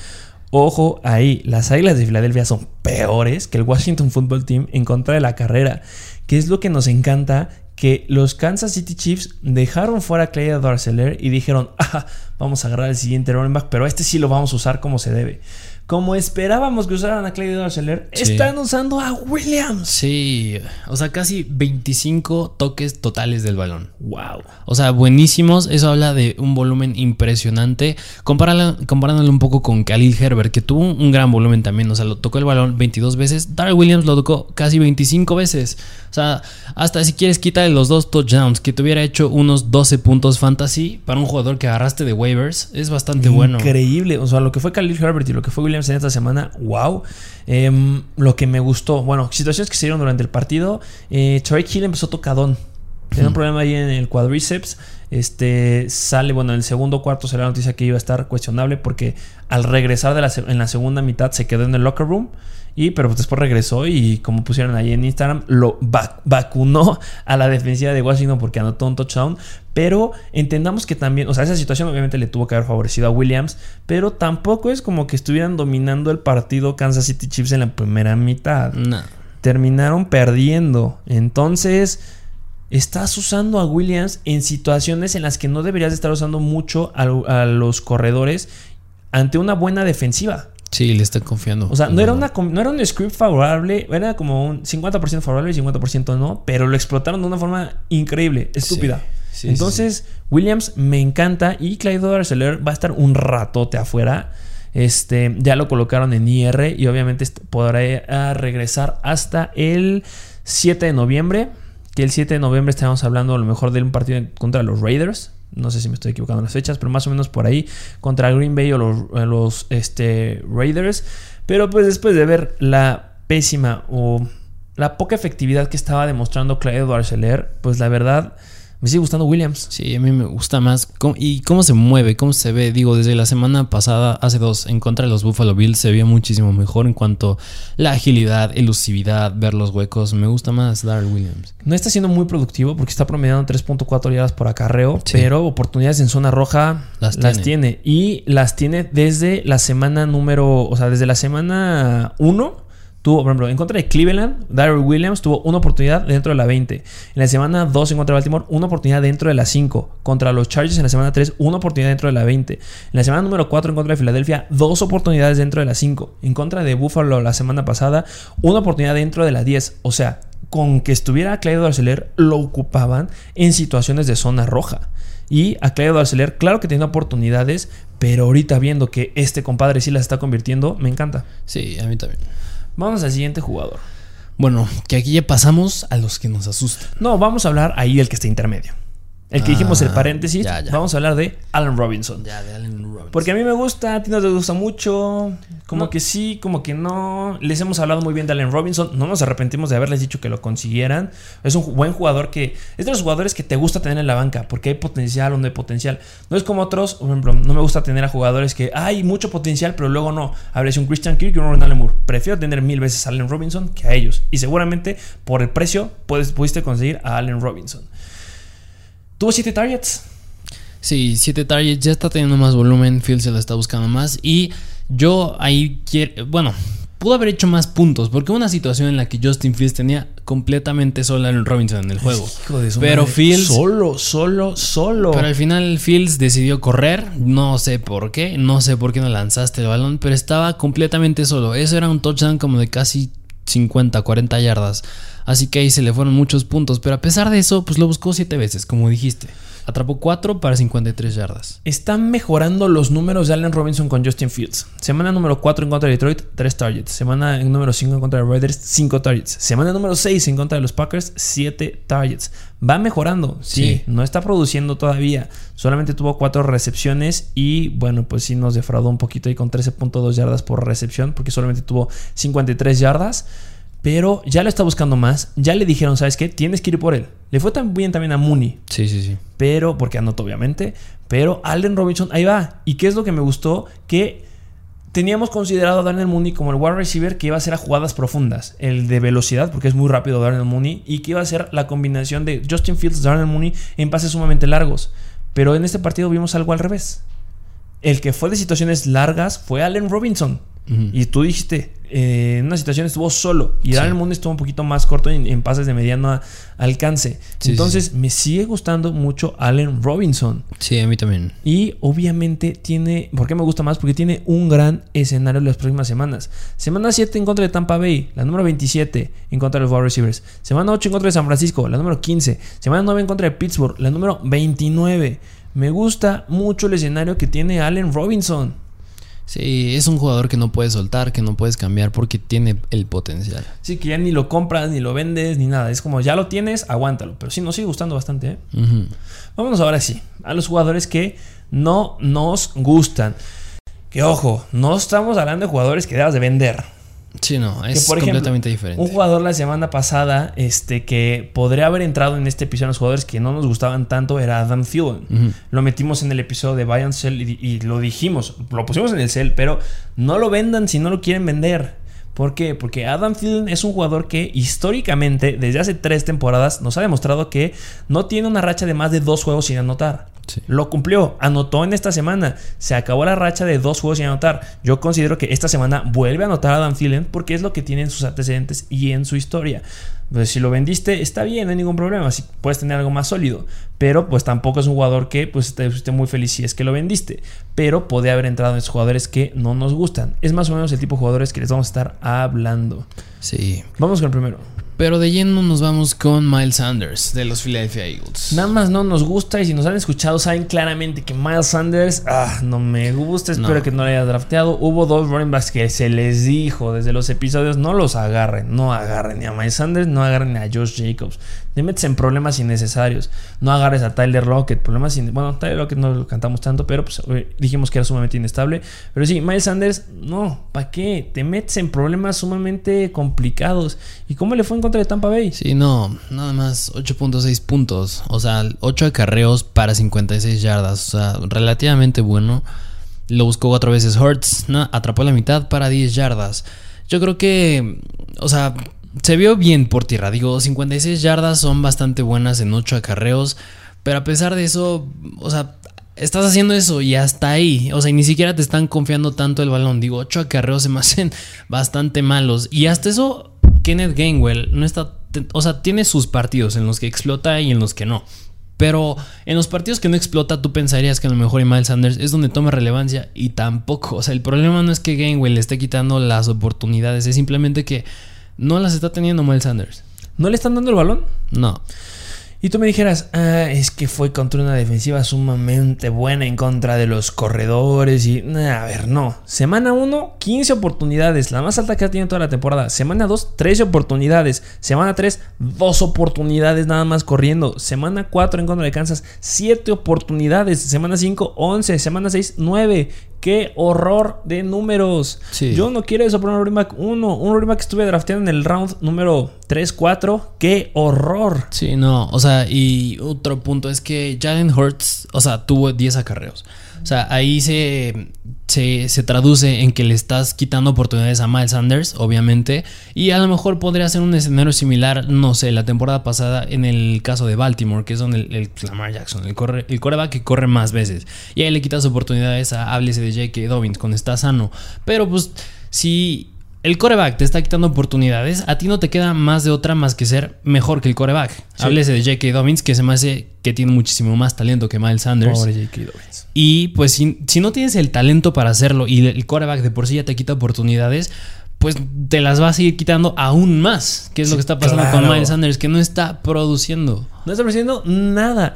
Ojo ahí, las Águilas de Filadelfia son peores que el Washington Football Team en contra de la carrera. Que es lo que nos encanta, que los Kansas City Chiefs dejaron fuera a Clyde Darceler y dijeron, ah, vamos a agarrar el siguiente running back, pero este sí lo vamos a usar como se debe como esperábamos que usaran a Clyde Arcelor, están usando a Williams. Sí, o sea, casi 25 toques totales del balón. Wow. O sea, buenísimos. Eso habla de un volumen impresionante. comparándolo un poco con Khalil Herbert, que tuvo un gran volumen también. O sea, lo tocó el balón 22 veces. Darrell Williams lo tocó casi 25 veces. O sea, hasta si quieres quitarle los dos touchdowns, que te hubiera hecho unos 12 puntos fantasy para un jugador que agarraste de waivers, es bastante bueno. Increíble. O sea, lo que fue Khalil Herbert y lo que fue Williams en esta semana, wow. Em, lo que me gustó, bueno, situaciones que se dieron durante el partido. Eh, Hill empezó tocadón. Tenía un problema ahí en el cuadriceps. Este sale, bueno, en el segundo cuarto sale la noticia que iba a estar cuestionable porque al regresar de la, en la segunda mitad se quedó en el locker room. Y, pero pues después regresó y como pusieron ahí en Instagram, lo vacunó a la defensiva de Washington porque anotó un touchdown. Pero entendamos que también, o sea, esa situación obviamente le tuvo que haber favorecido a Williams, pero tampoco es como que estuvieran dominando el partido Kansas City Chiefs en la primera mitad. No. Terminaron perdiendo. Entonces, estás usando a Williams en situaciones en las que no deberías estar usando mucho a, a los corredores ante una buena defensiva. Sí, le está confiando. O sea, no era, una, no era un script favorable, era como un 50% favorable y 50% no, pero lo explotaron de una forma increíble, estúpida. Entonces, Williams me encanta y Clyde Arcelor va a estar un ratote afuera. Este, ya lo colocaron en IR y obviamente podrá regresar hasta el 7 de noviembre. Que el 7 de noviembre estamos hablando a lo mejor de un partido contra los Raiders. No sé si me estoy equivocando en las fechas, pero más o menos por ahí contra Green Bay o los, este, Raiders. Pero pues después de ver la pésima o la poca efectividad que estaba demostrando Clyde Arcelor, pues la verdad me sigue gustando Williams. Sí, a mí me gusta más. ¿Y cómo se mueve? ¿Cómo se ve? Digo, desde la semana pasada, hace dos, en contra de los Buffalo Bills, se veía muchísimo mejor en cuanto a la agilidad, elusividad, ver los huecos. Me gusta más Darrell Williams. No está siendo muy productivo porque está promediando 3.4 yardas por acarreo, pero oportunidades en zona roja las, las tiene. Y las tiene desde la semana número, o sea, desde la semana 1 Tuvo, por ejemplo, en contra de Cleveland, Darryl Williams tuvo una oportunidad dentro de la 20. En la semana 2 en contra de Baltimore, una oportunidad dentro de la 5. Contra los Chargers en la semana 3, una oportunidad dentro de la 20. En la semana número 4 en contra de Filadelfia, dos oportunidades dentro de la 5. En contra de Buffalo la semana pasada, una oportunidad dentro de la 10. O sea, con que estuviera Clyde Arcelor, lo ocupaban en situaciones de zona roja. Y a Clyde Arcelor, claro que tiene oportunidades, pero ahorita viendo que este compadre sí las está convirtiendo, me encanta. Sí, a mí también. Vamos al siguiente jugador. Bueno, que aquí ya pasamos a los que nos asustan. No, vamos a hablar ahí del que está intermedio. El que dijimos el ah, paréntesis, vamos a hablar de Allen Robinson. Ya, de Allen Robinson. Porque a mí me gusta, a ti no te gusta mucho. Como que sí, como que no. Les hemos hablado muy bien de Allen Robinson. No nos arrepentimos de haberles dicho que lo consiguieran. Es un buen jugador que. Es de los jugadores que te gusta tener en la banca. Porque hay potencial donde hay potencial. No es como otros. Por ejemplo, no me gusta tener a jugadores que hay mucho potencial, pero luego no. Hables un Christian Kirk y un Ronald Moore. Prefiero tener mil veces a Allen Robinson que a ellos. Y seguramente por el precio puedes, pudiste conseguir a Allen Robinson. Tuvo 7 targets. Sí, 7 targets. Ya está teniendo más volumen. Phil se la está buscando más. Y yo ahí quiero. Bueno, pudo haber hecho más puntos. Porque una situación en la que Justin Fields tenía completamente sola en Robinson en el juego. Hijo de pero Fields. Solo, solo, solo. Pero al final Fields decidió correr. No sé por qué. No sé por qué no lanzaste el balón. Pero estaba completamente solo. Eso era un touchdown como de casi 50, 40 yardas. Así que ahí se le fueron muchos puntos. Pero a pesar de eso, pues lo buscó 7 veces, como dijiste. Atrapó 4 para 53 yardas. Están mejorando los números de Allen Robinson con Justin Fields. Semana número 4 en contra de Detroit, 3 targets. Semana número 5 en contra de Raiders, 5 targets. Semana número 6 en contra de los Packers, 7 targets. Va mejorando, sí, No está produciendo todavía. Solamente tuvo 4 recepciones y bueno, pues sí nos defraudó un poquito ahí con 13.2 yardas por recepción porque solamente tuvo 53 yardas. Pero ya lo está buscando más. Ya le dijeron, ¿sabes qué? Tienes que ir por él. Le fue tan bien también a Mooney. Sí, sí, sí. Pero, porque anotó obviamente. Pero Allen Robinson, ahí va. ¿Y qué es lo que me gustó? Que teníamos considerado a Daniel Mooney como el wide receiver que iba a ser a jugadas profundas. El de velocidad, porque es muy rápido Daniel Mooney. Y que iba a ser la combinación de Justin Fields, Daniel Mooney en pases sumamente largos. Pero en este partido vimos algo al revés. El que fue de situaciones largas fue Allen Robinson. Y tú dijiste, eh, en una situación estuvo solo. Y Sí. Darnell Mooney estuvo un poquito más corto en, en pases de mediano alcance. Sí, Entonces, me sigue gustando mucho Allen Robinson. Sí, a mí también. Y obviamente tiene. ¿Por qué me gusta más? Porque tiene un gran escenario en las próximas semanas. Semana 7 en contra de Tampa Bay, la número 27 en contra de los wide receivers. Semana 8 en contra de San Francisco, la número 15. Semana 9 en contra de Pittsburgh, la número 29. Me gusta mucho el escenario que tiene Allen Robinson. Sí, es un jugador que no puedes soltar, que no puedes cambiar porque tiene el potencial. Sí, que ya ni lo compras, ni lo vendes, ni nada. Es como ya lo tienes, aguántalo. Pero sí, nos sigue gustando bastante. ¿eh? Vámonos ahora sí a los jugadores que no nos gustan. Que ojo, no estamos hablando de jugadores que debas de vender. Sí, no, es Que, por ejemplo, completamente diferente. Un jugador la semana pasada este, que podría haber entrado en este episodio, los jugadores que no nos gustaban tanto, era Adam Thielen. Lo metimos en el episodio de Buy and Sell y, y lo dijimos, lo pusimos en el Sell, pero no lo vendan si no lo quieren vender. ¿Por qué? Porque Adam Thielen es un jugador que históricamente, desde hace tres temporadas, nos ha demostrado que no tiene una racha de más de dos juegos sin anotar. Sí. Lo cumplió, anotó en esta semana. Se acabó la racha de dos juegos sin anotar. Yo considero que esta semana vuelve a anotar a Adam Thielen porque es lo que tiene en sus antecedentes y en su historia. Si lo vendiste, está bien, no hay ningún problema. Si puedes tener algo más sólido. Pero pues tampoco es un jugador que pues esté, esté muy feliz si es que lo vendiste. Pero puede haber entrado en esos jugadores que no nos gustan. Es más o menos el tipo de jugadores que les vamos a estar hablando. Sí. Vamos con el primero. Pero de lleno nos vamos con Miles Sanders de los Philadelphia Eagles. Nada más no nos gusta y si nos han escuchado saben claramente que Miles Sanders ah, no me gusta, espero No. que no le haya drafteado. Hubo dos running backs que se les dijo desde los episodios no los agarren, no agarren ni a Miles Sanders, no agarren ni a Josh Jacobs. Te metes en problemas innecesarios. No agarres a Tyler Lockett, problemas. Bueno, Tyler Lockett no lo cantamos tanto, pero pues eh, dijimos que era sumamente inestable. Pero sí, Miles Sanders, no, ¿para qué? Te metes en problemas sumamente complicados. ¿Y cómo le fue en contra de Tampa Bay? Sí, no, nada más 8.6 puntos. O sea, 8 acarreos para 56 yardas. O sea, relativamente bueno. Lo buscó cuatro veces Hurts. No, atrapó la mitad para 10 yardas. Yo creo que, o sea, se vio bien por tierra. Digo, 56 yardas son bastante buenas en 8 acarreos. Pero a pesar de eso, o sea, estás haciendo eso y hasta ahí. O sea, y ni siquiera te están confiando tanto el balón. Digo, 8 acarreos se me hacen bastante malos. Y hasta eso, Kenneth Gainwell no está. O sea, tiene sus partidos en los que explota y en los que no. Pero en los partidos que no explota, tú pensarías que a lo mejor y Miles Sanders es donde toma relevancia y tampoco. O sea, el problema no es que Gainwell le esté quitando las oportunidades, es simplemente que no las está teniendo Miles Sanders. ¿No le están dando el balón? No. Y tú me dijeras, ah, es que fue contra una defensiva sumamente buena en contra de los corredores y... nah, a ver, no. Semana 1, 15 oportunidades, la más alta que ha tenido toda la temporada. Semana 2, 13 oportunidades. Semana 3, 2 oportunidades nada más corriendo. Semana 4 en contra de Kansas, 7 oportunidades. Semana 5, 11. Semana 6, 9. ¡Qué horror de números! Sí. Yo no quiero eso por un back 1. Un back que estuve drafteando en el round número 3, 4. ¡Qué horror! Sí, no. O sea, y otro punto es que Jalen Hurts, o sea, tuvo 10 acarreos. O sea, ahí se, se, se traduce en que le estás quitando oportunidades a Miles Sanders, obviamente. Y a lo mejor podría ser un escenario similar, no sé, la temporada pasada en el caso de Baltimore, que es donde el, Lamar Jackson, el, corre, el coreback que corre más veces. Y ahí le quitas oportunidades a, háblese de J.K. Dobbins cuando está sano. Pero pues, si el coreback te está quitando oportunidades, a ti no te queda más de otra más que ser mejor que el coreback. Sí. Háblese de J.K. Dobbins, que se me hace que tiene muchísimo más talento que Miles Sanders. Pobre J.K. Dobbins. Y pues si, si no tienes el talento para hacerlo y el coreback de por sí ya te quita oportunidades, pues te las va a seguir quitando aún más. Que es lo que está pasando claro. con Miles Sanders, que no está produciendo. No está ofreciendo nada.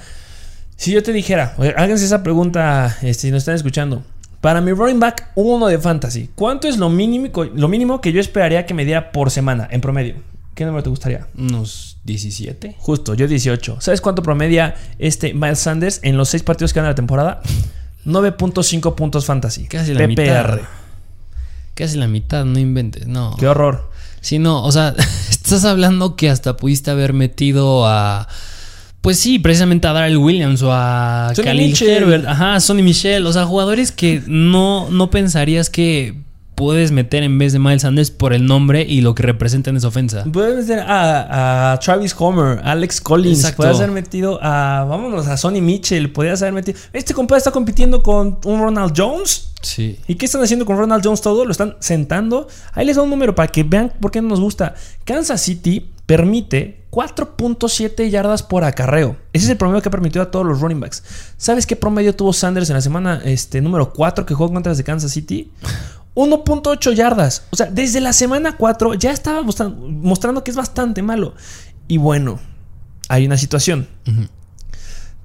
Si yo te dijera, háganse esa pregunta este, si nos están escuchando. Para mi running back, uno de fantasy, ¿cuánto es lo mínimo, lo mínimo que yo esperaría que me diera por semana en promedio? ¿Qué número te gustaría? Unos 17. Justo, yo 18. ¿Sabes cuánto promedia este Miles Sanders en los seis partidos que gana la temporada? 9.5 puntos fantasy. Casi la PPR. mitad. Casi la mitad, no inventes. No. Qué horror. Sí, no, o sea, estás hablando que hasta pudiste haber metido a. Pues sí, precisamente a Darrell Williams o a Sonny Khalil Mitchell. Herbert, ajá, Sonny Michel, o sea, jugadores que no, no pensarías que puedes meter en vez de Miles Sanders por el nombre y lo que representa en esa ofensa. Puedes meter a, a Travis Homer, Alex Collins. Exacto. Puedes haber metido a. Vámonos, a Sonny Mitchell. Podías haber metido. Este compadre está compitiendo con un Ronald Jones. Sí. ¿Y qué están haciendo con Ronald Jones todo? Lo están sentando. Ahí les da un número para que vean por qué no nos gusta. Kansas City permite 4.7 yardas por acarreo. Ese es el promedio que ha permitido a todos los running backs. ¿Sabes qué promedio tuvo Sanders en la semana este, número 4 que jugó contra los de Kansas City? 1.8 yardas. O sea, desde la semana 4 ya estaba mostrando que es bastante malo. Y bueno, hay una situación.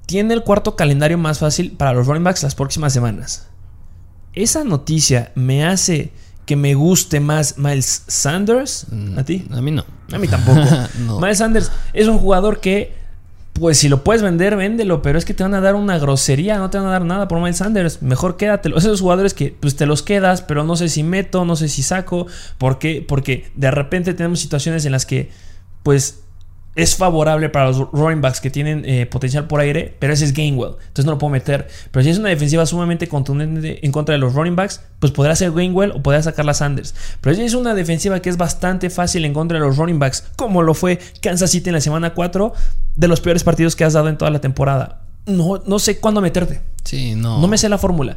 Tiene el cuarto calendario más fácil para los running backs las próximas semanas. Esa noticia me hace que me guste más Miles Sanders. ¿A ti? A mí no. A mí tampoco. Miles Sanders es un jugador que, pues si lo puedes vender, véndelo, pero es que te van a dar una grosería, no te van a dar nada por Miles Sanders. Mejor quédatelo. Esos jugadores que pues te los quedas, pero no sé si meto, no sé si saco. ¿Por qué? Porque de repente tenemos situaciones en las que, pues es favorable para los running backs que tienen eh, potencial por aire, pero ese es Gainwell, entonces no lo puedo meter. Pero si es una defensiva sumamente contundente en contra de los running backs, pues podrá ser Gainwell o podrá sacar la Sanders. Pero si es una defensiva que es bastante fácil en contra de los running backs, como lo fue Kansas City en la semana 4, de los peores partidos que has dado en toda la temporada. No, no sé cuándo meterte. Sí, no. No me sé la fórmula.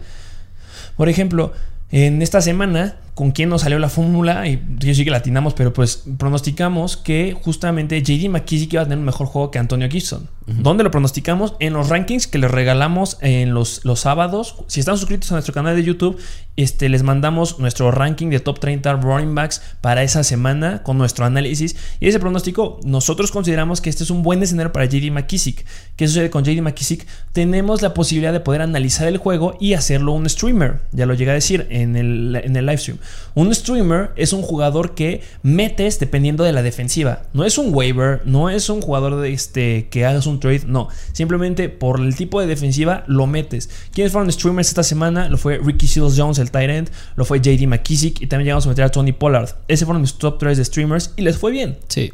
Por ejemplo, en esta semana con quién nos salió la fórmula y yo sí que latinamos, pero pues pronosticamos que justamente JD McKissick iba a tener un mejor juego que Antonio Gibson. ¿Dónde lo pronosticamos? En los rankings que les regalamos en los, los sábados. Si están suscritos a nuestro canal de YouTube, este, les mandamos nuestro ranking de top 30 running backs para esa semana con nuestro análisis. Y ese pronóstico, nosotros consideramos que este es un buen escenario para JD McKissick. ¿Qué sucede con JD McKissick? Tenemos la posibilidad de poder analizar el juego y hacerlo un streamer. Ya lo llegué a decir en el, en el live stream. Un streamer es un jugador que metes dependiendo de la defensiva. No es un waiver, no es un jugador de este, que hagas un trade, no. Simplemente por el tipo de defensiva lo metes. ¿Quiénes fueron streamers esta semana? Lo fue Ricky Seals Jones, el tight end, lo fue JD McKissick y también llegamos a meter a Tony Pollard. Ese fueron mis top 3 de streamers y les fue bien. Sí.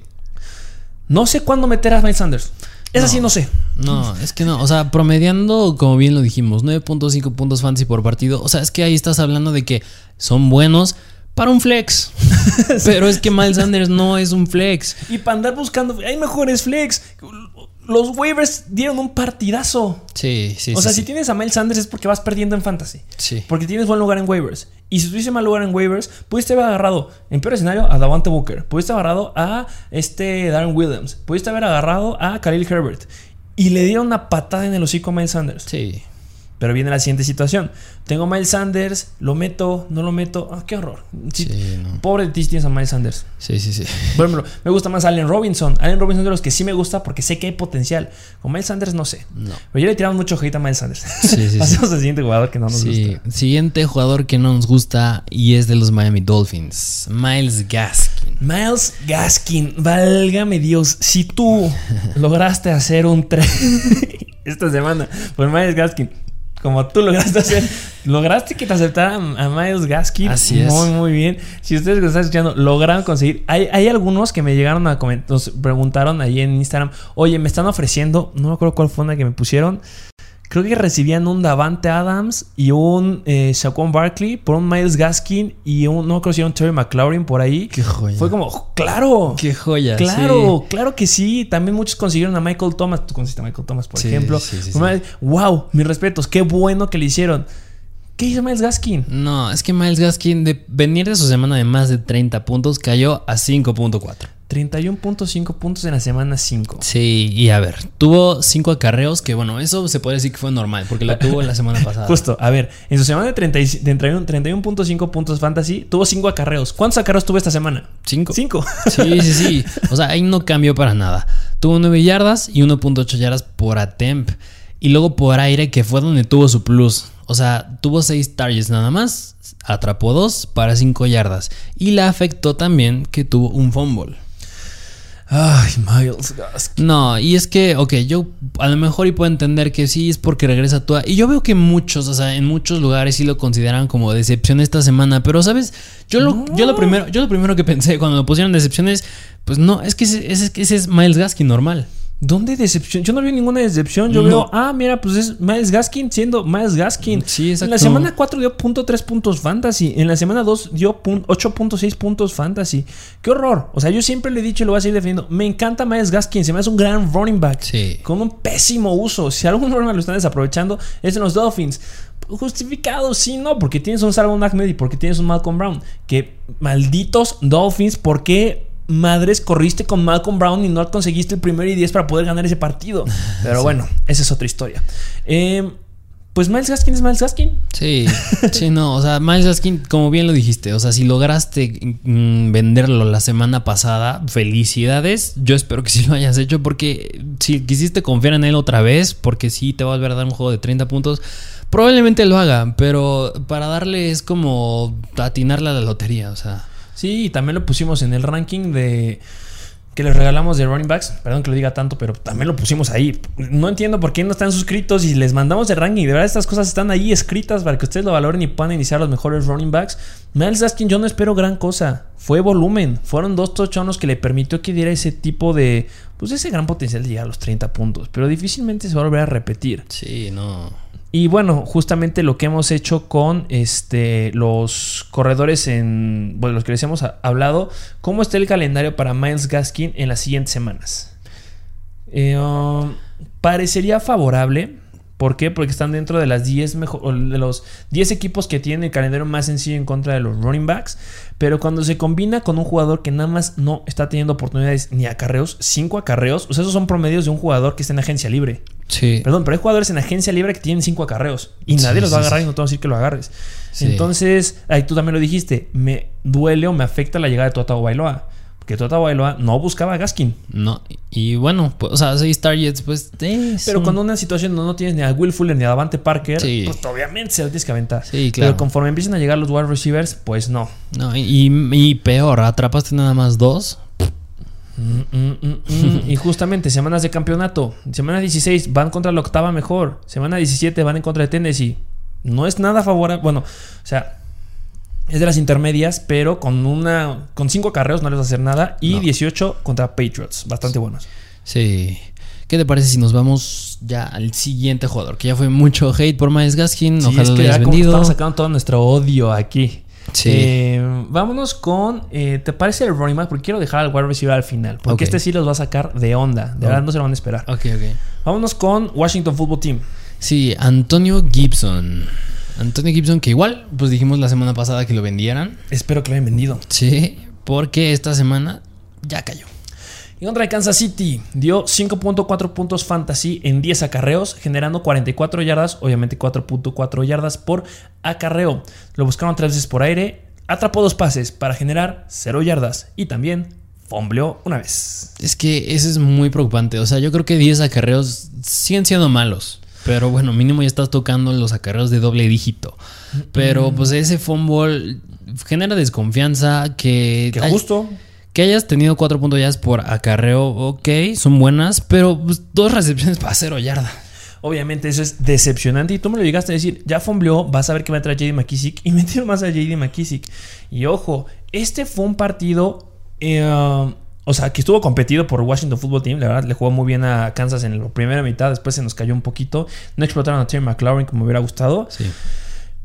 No sé cuándo meter a Miles Sanders. Es así, no sé. No, es que no. O sea, promediando, como bien lo dijimos, 9.5 puntos fantasy por partido. O sea, es que ahí estás hablando de que son buenos para un flex. Pero es que Miles Sanders no es un flex. Y para andar buscando, hay mejores flex. Los waivers dieron un partidazo. Sí, sí. O sea, si tienes a Miles Sanders es porque vas perdiendo en fantasy. Sí. Porque tienes buen lugar en waivers. Y si tuviste mal lugar en waivers, pudiste haber agarrado, en peor escenario, a Davante Booker. Pudiste haber agarrado a este Darren Williams. Pudiste haber agarrado a Khalil Herbert. Y le dieron una patada en el hocico a Miles Sanders. Sí. Pero viene la siguiente situación. Tengo a Miles Sanders, lo meto, no lo meto. Ah, qué horror. Pobre de ti tienes a Miles Sanders. Sí, sí, sí. Por ejemplo, me gusta más Allen Robinson. Allen Robinson de los que sí me gusta porque sé que hay potencial. Con Miles Sanders no sé. No. Pero yo le he tirado mucho hate a Miles Sanders. Sí, sí, Pasemos al siguiente jugador que no nos sí. gusta. Siguiente jugador que no nos gusta y es de los Miami Dolphins. Miles Gaskin. Miles Gaskin, válgame Dios, si tú lograste hacer un tren esta semana por Miles Gaskin, como tú lograste hacer, lograste que te aceptaran a Miles Gaskin. Así es. Muy, muy bien. Si ustedes que están escuchando lograron conseguir, hay, hay algunos que me llegaron a comentar, nos preguntaron ahí en Instagram, oye, me están ofreciendo, no me acuerdo cuál fue una que me pusieron. Creo que recibían un Davante Adams y un eh, Shaquon Barkley por un Miles Gaskin y un, no creo si era un Terry McLaurin por ahí. Qué joya. Fue como, claro. Qué joya. Claro, sí. claro que sí. También muchos consiguieron a Michael Thomas. Tú conseguiste a Michael Thomas, por Sí, ejemplo. sí, sí, sí. Wow, mis respetos. Qué bueno que le hicieron. ¿Qué hizo Miles Gaskin? No, es que Miles Gaskin, de venir de su semana de más de 30 puntos, cayó a 5.4. 31.5 puntos en la semana 5. Sí, y a ver, tuvo 5 acarreos, que bueno, eso se puede decir que fue normal, porque lo tuvo la semana pasada. Justo, a ver, en su semana de 30 y- de 31 31.5 puntos fantasy, tuvo 5 acarreos. ¿Cuántos acarreos tuvo esta semana? 5. 5. Sí, sí, sí. O sea, ahí no cambió para nada. Tuvo 9 yardas y 1.8 yardas por attempt. Y luego por aire, que fue donde tuvo su plus. O sea, tuvo 6 targets nada más. Atrapó 2 para 5 yardas. Y le afectó también que tuvo un fumble. Ay, Miles Gaskin. No, y es que, ok, yo a lo mejor y puedo entender que sí es porque regresa Tua. Y yo veo que muchos, o sea, en muchos lugares sí lo consideran como decepción esta semana. Pero, ¿sabes? Yo lo, yo lo primero, yo lo primero que pensé cuando lo pusieron decepciones, pues no, es que ese, ese- ese es Miles Gaskin normal. ¿Dónde decepción? Yo no veo ninguna decepción. Yo No. veo, ah, mira, pues es Miles Gaskin siendo Miles Gaskin. Sí, exacto. En la semana 4 dio punto .3 puntos fantasy. En la semana 2 dio pun- 8.6 puntos fantasy. ¡Qué horror! O sea, yo siempre le he dicho y lo voy a seguir defendiendo. Me encanta Miles Gaskin. Se me hace un gran running back. Sí. Con un pésimo uso. Si algún back lo están desaprovechando, es en los Dolphins. Justificado, sí, no, porque tienes un Salvon Ahmed y porque tienes un Malcolm Brown. Que malditos Dolphins, ¿por qué madres corriste con Malcolm Brown y no conseguiste el primero y 10 para poder ganar ese partido? Pero bueno, esa es otra historia. Eh, pues Miles Gaskin es Miles Gaskin. Sí, sí, no, o sea, Miles Gaskin, como bien lo dijiste, o sea, si lograste mm, venderlo la semana pasada, felicidades. Yo espero que sí lo hayas hecho porque si quisiste confiar en él otra vez, porque sí te va a volver a dar un juego de 30 puntos, probablemente lo haga, pero para darle es como atinarle a la lotería, o sea. Sí, y también lo pusimos en el ranking de que les regalamos de running backs. Perdón que lo diga tanto, pero también lo pusimos ahí. No entiendo por qué no están suscritos y les mandamos el ranking. De verdad, estas cosas están ahí escritas para que ustedes lo valoren y puedan iniciar los mejores running backs. Miles Gaskin, yo no espero gran cosa. Fue volumen. Fueron dos touchdowns que le permitió que diera ese tipo de. Pues ese gran potencial de llegar a los 30 puntos. Pero difícilmente se va a volver a repetir. Sí, no. Y bueno, justamente lo que hemos hecho con este, los corredores en. Bueno, los que les hemos hablado. ¿Cómo está el calendario para Miles Gaskin en las siguientes semanas? Eh, um, parecería favorable. ¿Por qué? Porque están dentro de las 10 mejor, de los 10 equipos que tienen el calendario más sencillo en contra de los running backs. Pero cuando se combina con un jugador que nada más no está teniendo oportunidades ni acarreos, 5 acarreos, o sea, esos son promedios de un jugador que está en agencia libre. Sí. Perdón, pero hay jugadores en agencia libre que tienen cinco acarreos y nadie Sí, los va a agarrar sí. y no te va a decir que lo agarres. Sí. Entonces, ahí tú también lo dijiste, me duele o me afecta la llegada de Tota Bailoa. Porque Tota Bailoa no buscaba a Gaskin. No, y bueno, pues, o sea, seis targets, pues. es Pero un- cuando una situación donde no tienes ni a Will Fuller ni a Davante Parker, Sí. pues obviamente se lo tienes que aventar. Sí, claro. Pero conforme empiezan a llegar los wide receivers, pues no. No, y, y peor, atrapaste nada más dos. Mm, mm, mm. y justamente, semanas de campeonato. Semana 16 van contra la octava mejor. Semana 17 van en contra de Tennessee. No es nada favorable. Bueno, o sea, es de las intermedias, pero con una con cinco carreos no les va a hacer nada. Y No. 18 contra Patriots. Bastante buenos. Sí. ¿Qué te parece si nos vamos ya al siguiente jugador? Que ya fue mucho hate por Miles Gaskin. Sí, Ojalá es lo que hayas como que vendido. estamos sacando todo nuestro odio aquí. Sí. Eh, vámonos con. eh, ¿Te parece el running back? Porque quiero dejar al wide receiver al final. Porque este sí los va a sacar de onda. De Oh. verdad no se lo van a esperar. Ok, ok. Vámonos con Washington Football Team. Sí, Antonio Gibson. Antonio Gibson, que igual, pues dijimos la semana pasada que lo vendieran. Espero que lo hayan vendido. Sí, porque esta semana ya cayó. En contra de Kansas City, dio 5.4 puntos fantasy en 10 acarreos, generando 44 yardas, obviamente 4.4 yardas por acarreo. Lo buscaron tres veces por aire, atrapó dos pases para generar 0 yardas y también fombleó una vez. Es que eso es muy preocupante. O sea, yo creo que 10 acarreos siguen siendo malos. Pero bueno, mínimo ya estás tocando los acarreos de doble dígito. Pero pues ese fumble genera desconfianza que... Que justo Que hayas tenido 4 puntos ya por acarreo, ok, son buenas, pero pues, dos recepciones para cero yarda. Obviamente eso es decepcionante y tú me lo llegaste a decir, ya fombleó, vas a ver que va a entrar JD McKissick y metieron más a JD McKissick. Y ojo, este fue un partido, eh, o sea, que estuvo competido por Washington Football Team, la verdad le jugó muy bien a Kansas en la primera mitad, después se nos cayó un poquito, no explotaron a Terry McLaurin como me hubiera gustado. Sí.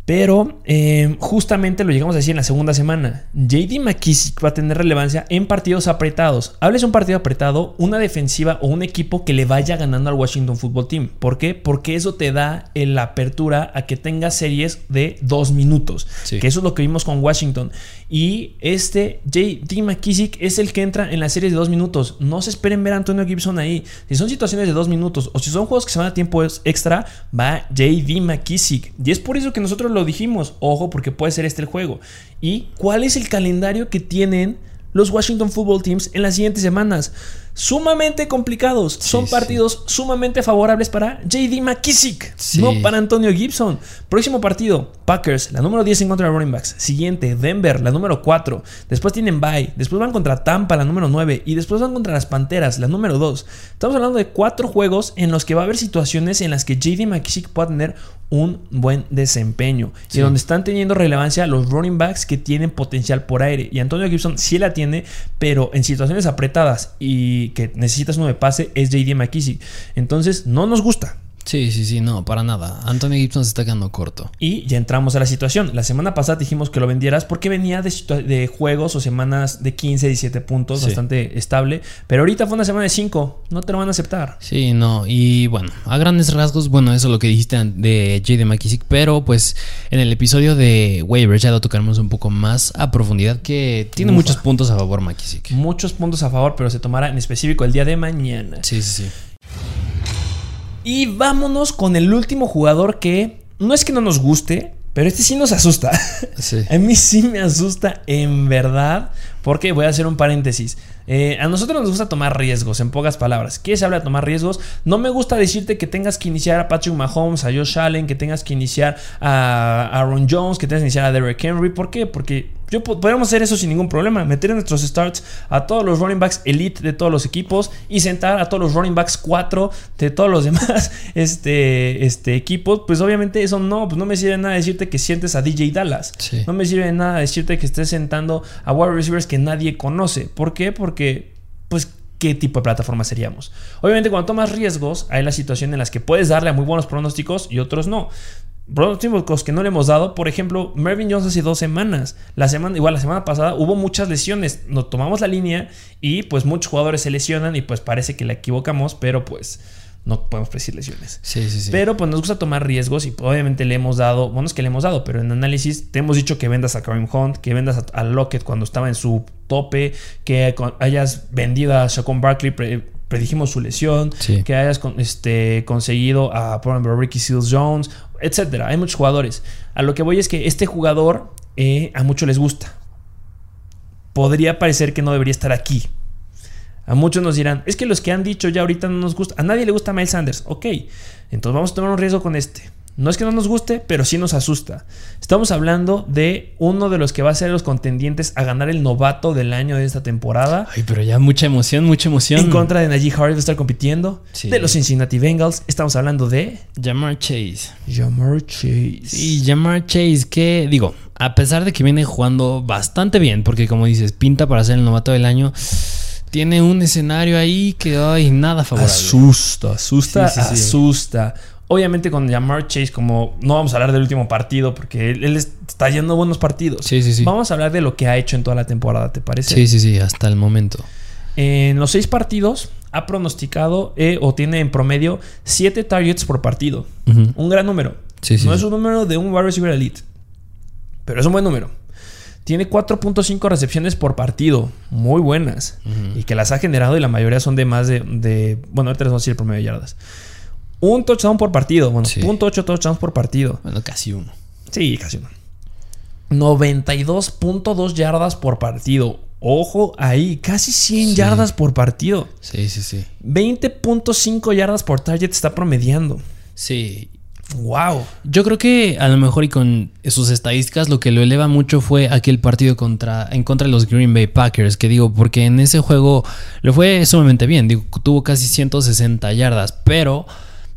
Pero eh, justamente lo llegamos a decir en la segunda semana. JD McKissick va a tener relevancia en partidos apretados. Hables un partido apretado, una defensiva o un equipo que le vaya ganando al Washington Football Team. ¿Por qué? Porque eso te da la apertura a que tengas series de dos minutos. Sí. Que eso es lo que vimos con Washington. Y este JD McKissick es el que entra en las series de dos minutos. No se esperen ver a Antonio Gibson ahí. Si son situaciones de dos minutos o si son juegos que se van a tiempo extra, va JD McKissick. Y es por eso que nosotros lo dijimos. Ojo, porque puede ser este el juego. ¿Y cuál es el calendario que tienen los Washington Football Teams en las siguientes semanas? Sumamente complicados. son sí. partidos sumamente favorables para JD McKissick, Sí. no para Antonio Gibson. Próximo partido, Packers, la número 10 en contra de running backs. Siguiente, Denver, la número 4. Después tienen bye. Después van contra Tampa, la número 9. Y después van contra las Panteras, la número 2. Estamos hablando de cuatro juegos en los que va a haber situaciones en las que JD McKissick pueda tener un buen desempeño. Sí. Y donde están teniendo relevancia los running backs que tienen potencial por aire. Y Antonio Gibson sí la tiene, pero en situaciones apretadas y que necesitas uno de pase es JD McKissick. Entonces, no nos gusta. Sí, sí, sí, no, para nada. Anthony Gibson se está quedando corto. Y ya entramos a la situación. La semana pasada dijimos que lo vendieras porque venía de, de juegos o semanas de 15, 17 puntos, bastante estable. Pero ahorita fue una semana de 5. No te lo van a aceptar. Sí, no. Y bueno, a grandes rasgos, bueno, eso es lo que dijiste de J.D. McKissick. Pero pues en el episodio de waivers ya lo tocaremos un poco más a profundidad. Que tiene muchos puntos a favor McKissick. Muchos puntos a favor, pero se tomará en específico el día de mañana. Sí, sí, sí. Y vámonos con el último jugador que no es que no nos guste, pero este sí nos asusta. a mí sí me asusta en verdad. Porque voy a hacer un paréntesis. Eh, a nosotros nos gusta tomar riesgos, en pocas palabras. ¿Qué se habla de tomar riesgos? No me gusta decirte que tengas que iniciar a Patrick Mahomes, a Josh Allen, que tengas que iniciar a Aaron Jones, que tengas que iniciar a Derrick Henry. ¿Por qué? Porque yo podríamos hacer eso sin ningún problema. Meter en nuestros starts a todos los running backs elite de todos los equipos y sentar a todos los running backs 4 de todos los demás este, este, equipos. Pues obviamente eso no, pues no me sirve nada decirte que sientes a DJ Dallas. No me sirve nada decirte que estés sentando a wide receivers que nadie conoce. ¿Por qué? Porque, pues, ¿qué tipo de plataforma seríamos? Obviamente cuando tomas riesgos hay la situación en las que puedes darle a muy buenos pronósticos y otros no que no le hemos dado. Por ejemplo, Mervyn Jones hace dos semanas. La semana, igual la semana pasada hubo muchas lesiones. Nos tomamos la línea y pues muchos jugadores se lesionan y pues parece que la equivocamos, pero pues no podemos predecir lesiones. Sí, sí, sí. Pero pues nos gusta tomar riesgos y obviamente le hemos dado, bueno, es que le hemos dado, pero en análisis te hemos dicho que vendas a Kareem Hunt, que vendas a, Lockett cuando estaba en su tope, que hayas vendido a Shaquon Barkley, predijimos su lesión, que hayas este, conseguido a, por ejemplo, Ricky Seals Jones etcétera. Hay muchos jugadores. A lo que voy es que este jugador eh, a muchos les gusta. Podría parecer que no debería estar aquí. A muchos nos dirán, es que los que han dicho ya ahorita no nos gusta. A nadie le gusta Miles Sanders. Ok, entonces vamos a tomar un riesgo con este. No es que no nos guste, pero sí nos asusta. Estamos hablando de uno de los que va a ser los contendientes a ganar el novato del año de esta temporada. Ay, pero ya mucha emoción, mucha emoción. En contra de Najee Harris va a estar compitiendo. De los Cincinnati Bengals. Estamos hablando de. Jamar Chase. Jamar Chase. Sí, Jamar Chase, que digo, a pesar de que viene jugando bastante bien, porque como dices, pinta para ser el novato del año tiene un escenario ahí que ay, nada favorable. Asusta, asusta, asusta. Obviamente con Jamar Chase, como no vamos a hablar del último partido, porque él, está yendo buenos partidos. Sí, sí, sí. Vamos a hablar de lo que ha hecho en toda la temporada, ¿te parece? Sí, sí, sí, hasta el momento. En los seis partidos ha pronosticado eh, o tiene en promedio siete targets por partido. Un gran número. Sí, sí, no es un número de un wide receiver elite, pero es un buen número. Tiene 4.5 recepciones por partido, muy buenas, y que las ha generado y la mayoría son de más de, de bueno, ahorita les vamos a decir el promedio de yardas. Un touchdown por partido. Bueno, punto ocho touchdowns por partido. Bueno, casi uno. Sí, casi uno. 92.2 yardas por partido. Ojo ahí, casi 100 yardas por partido. Sí, sí, sí. 20.5 yardas por target está promediando. Sí. Wow. Yo creo que a lo mejor y con sus estadísticas lo que lo eleva mucho fue aquel partido contra, en contra de los Green Bay Packers, que digo, porque en ese juego lo fue sumamente bien, digo, tuvo casi 160 yardas, pero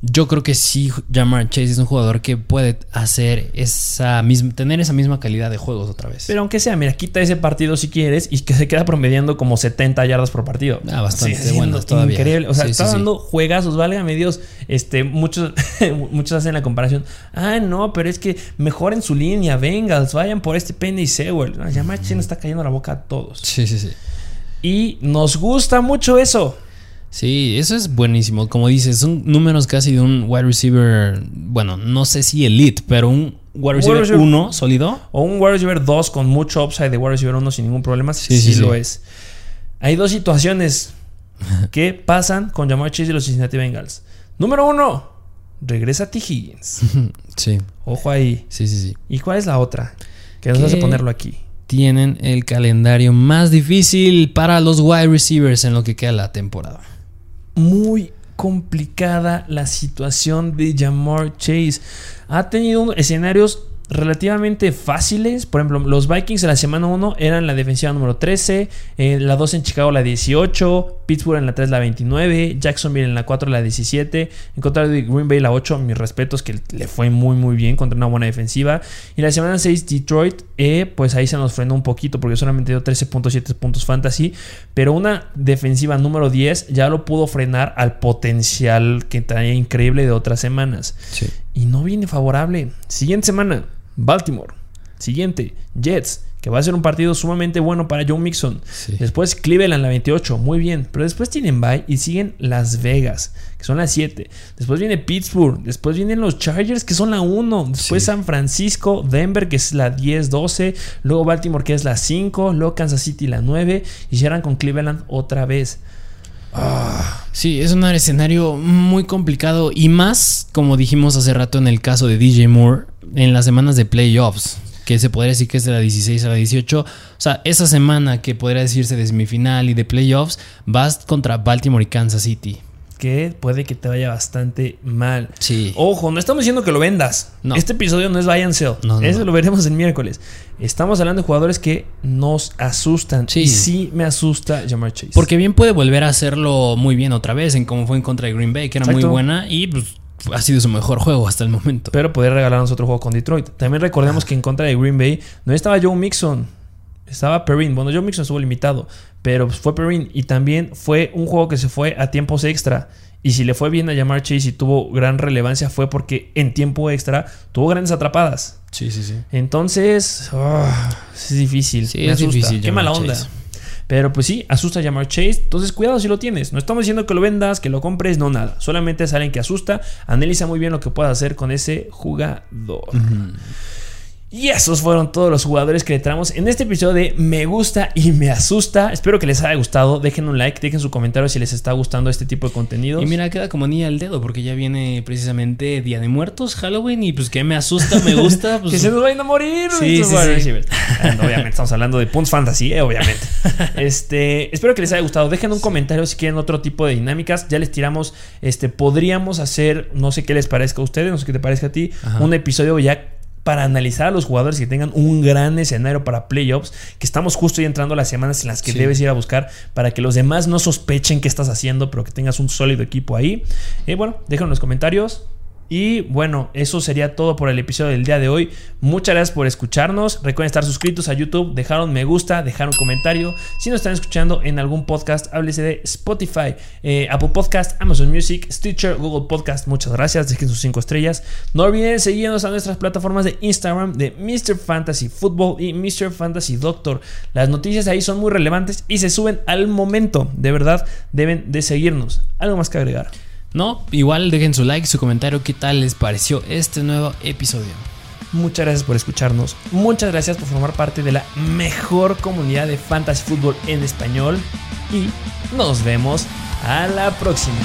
yo creo que sí, Jamar Chase es un jugador que puede hacer esa misma, tener esa misma calidad de juegos otra vez. Pero aunque sea, mira, quita ese partido si quieres y que se queda promediando como 70 yardas por partido. Ah, bastante bueno todavía. Increíble. O sea, está dando juegazos, válgame Dios. Este, muchos, muchos hacen la comparación. Ah, no, pero es que mejoren su línea, Bengals, vayan por este Penny Sewell. Jamar Chase nos está cayendo la boca a todos. Sí, sí, sí. Y nos gusta mucho eso. Sí, eso es buenísimo. Como dices, son números casi de un wide receiver, bueno, no sé si elite, pero un wide receiver 1 sólido. O un wide receiver 2 con mucho upside de wide receiver 1 sin ningún problema. Sí, sí, lo es. Hay dos situaciones que pasan con Jamar Chase y los Cincinnati Bengals. Número uno, regresa T. Higgins. Sí. Ojo ahí. Sí, sí, sí. ¿Y cuál es la otra? Que nos hace ponerlo aquí. Tienen el calendario más difícil para los wide receivers en lo que queda la temporada muy complicada la situación de Jamar Chase. Ha tenido escenarios relativamente fáciles. Por ejemplo, los Vikings en la semana 1 eran la defensiva número 13, en la 2 en Chicago la 18, Pittsburgh en la 3 la 29, Jacksonville en la 4 la 17, en contra de Green Bay la 8, mis respetos que le fue muy muy bien contra una buena defensiva. Y la semana 6 Detroit, eh, pues ahí se nos frenó un poquito porque solamente dio 13.7 puntos fantasy, pero una defensiva número 10 ya lo pudo frenar al potencial que traía increíble de otras semanas. Sí. Y no viene favorable. Siguiente semana, Baltimore. Siguiente, Jets, que va a ser un partido sumamente bueno para Joe Mixon. Sí. Después Cleveland, la 28, muy bien. Pero después tienen bye y siguen Las Vegas, que son las 7. Después viene Pittsburgh. Después vienen los Chargers, que son la 1. Después Sí. San Francisco, Denver, que es la 10, 12. Luego Baltimore, que es la 5. Luego Kansas City, la 9. Y cierran con Cleveland otra vez. Sí, es un escenario muy complicado y más, como dijimos hace rato en el caso de DJ Moore, en las semanas de playoffs, que se podría decir que es de la 16 a la 18. O sea, esa semana que podría decirse de semifinal y de playoffs, vas contra Baltimore y Kansas City. Que puede que te vaya bastante mal. Sí. Ojo, no estamos diciendo que lo vendas. No. Este episodio no es buy and sell. No, no, Eso lo veremos el miércoles. Estamos hablando de jugadores que nos asustan. Sí. Y sí me asusta Jamar Chase. Porque bien puede volver a hacerlo muy bien otra vez, en como fue en contra de Green Bay, que era Exacto. muy buena y pues, ha sido su mejor juego hasta el momento. Pero poder regalarnos otro juego con Detroit. También recordemos que en contra de Green Bay no estaba Joe Mixon. Estaba Perrin. Bueno, Joe Mixon estuvo limitado. Pero pues, fue Perrin. Y también fue un juego que se fue a tiempos extra. Y si le fue bien a Jamar Chase y tuvo gran relevancia fue porque en tiempo extra tuvo grandes atrapadas. sí, sí, sí. Entonces, ah, es difícil. Sí, me es asusta. difícil Qué Jamar mala onda. Chase. Pero pues sí, asusta a llamar Chase. Entonces, cuidado si lo tienes. No estamos diciendo que lo vendas, que lo compres, no nada. Solamente es alguien que asusta. Analiza muy bien lo que puedas hacer con ese jugador. Y esos fueron todos los jugadores que le traemos en este episodio de Me gusta y me asusta. Espero que les haya gustado. Dejen un like, dejen su comentario si les está gustando este tipo de contenido. Y mira, queda como niña al dedo, porque ya viene precisamente Día de Muertos, Halloween, y pues que me asusta, me gusta. Pues, que se nos vayan a morir. Sí, sí, sí. obviamente estamos hablando de Punts Fantasy, eh, obviamente. Este, espero que les haya gustado. Dejen un comentario si quieren otro tipo de dinámicas. Ya les tiramos, este, podríamos hacer, no sé qué les parezca a ustedes, no sé qué te parezca a ti, Ajá. un episodio ya para analizar a los jugadores que tengan un gran escenario para playoffs, que estamos justo ya entrando a las semanas en las que Sí. debes ir a buscar para que los demás no sospechen qué estás haciendo, pero que tengas un sólido equipo ahí. Y bueno, déjenlo en los comentarios. Y bueno, eso sería todo por el episodio del día de hoy. Muchas gracias por escucharnos. Recuerden estar suscritos a YouTube, dejar un me gusta, dejar un comentario. Si nos están escuchando en algún podcast, háblese de Spotify, eh, Apple Podcast, Amazon Music, Stitcher, Google Podcast. Muchas gracias. Dejen sus 5 estrellas. No olviden seguirnos a nuestras plataformas de Instagram de Mr. Fantasy Football y Mr. Fantasy Doctor. Las noticias ahí son muy relevantes y se suben al momento. De verdad, deben de seguirnos. ¿Algo más que agregar? No, igual dejen su like, su comentario, qué tal les pareció este nuevo episodio. Muchas gracias por escucharnos. Muchas gracias por formar parte de la mejor comunidad de fantasy fútbol en español. Y nos vemos a la próxima.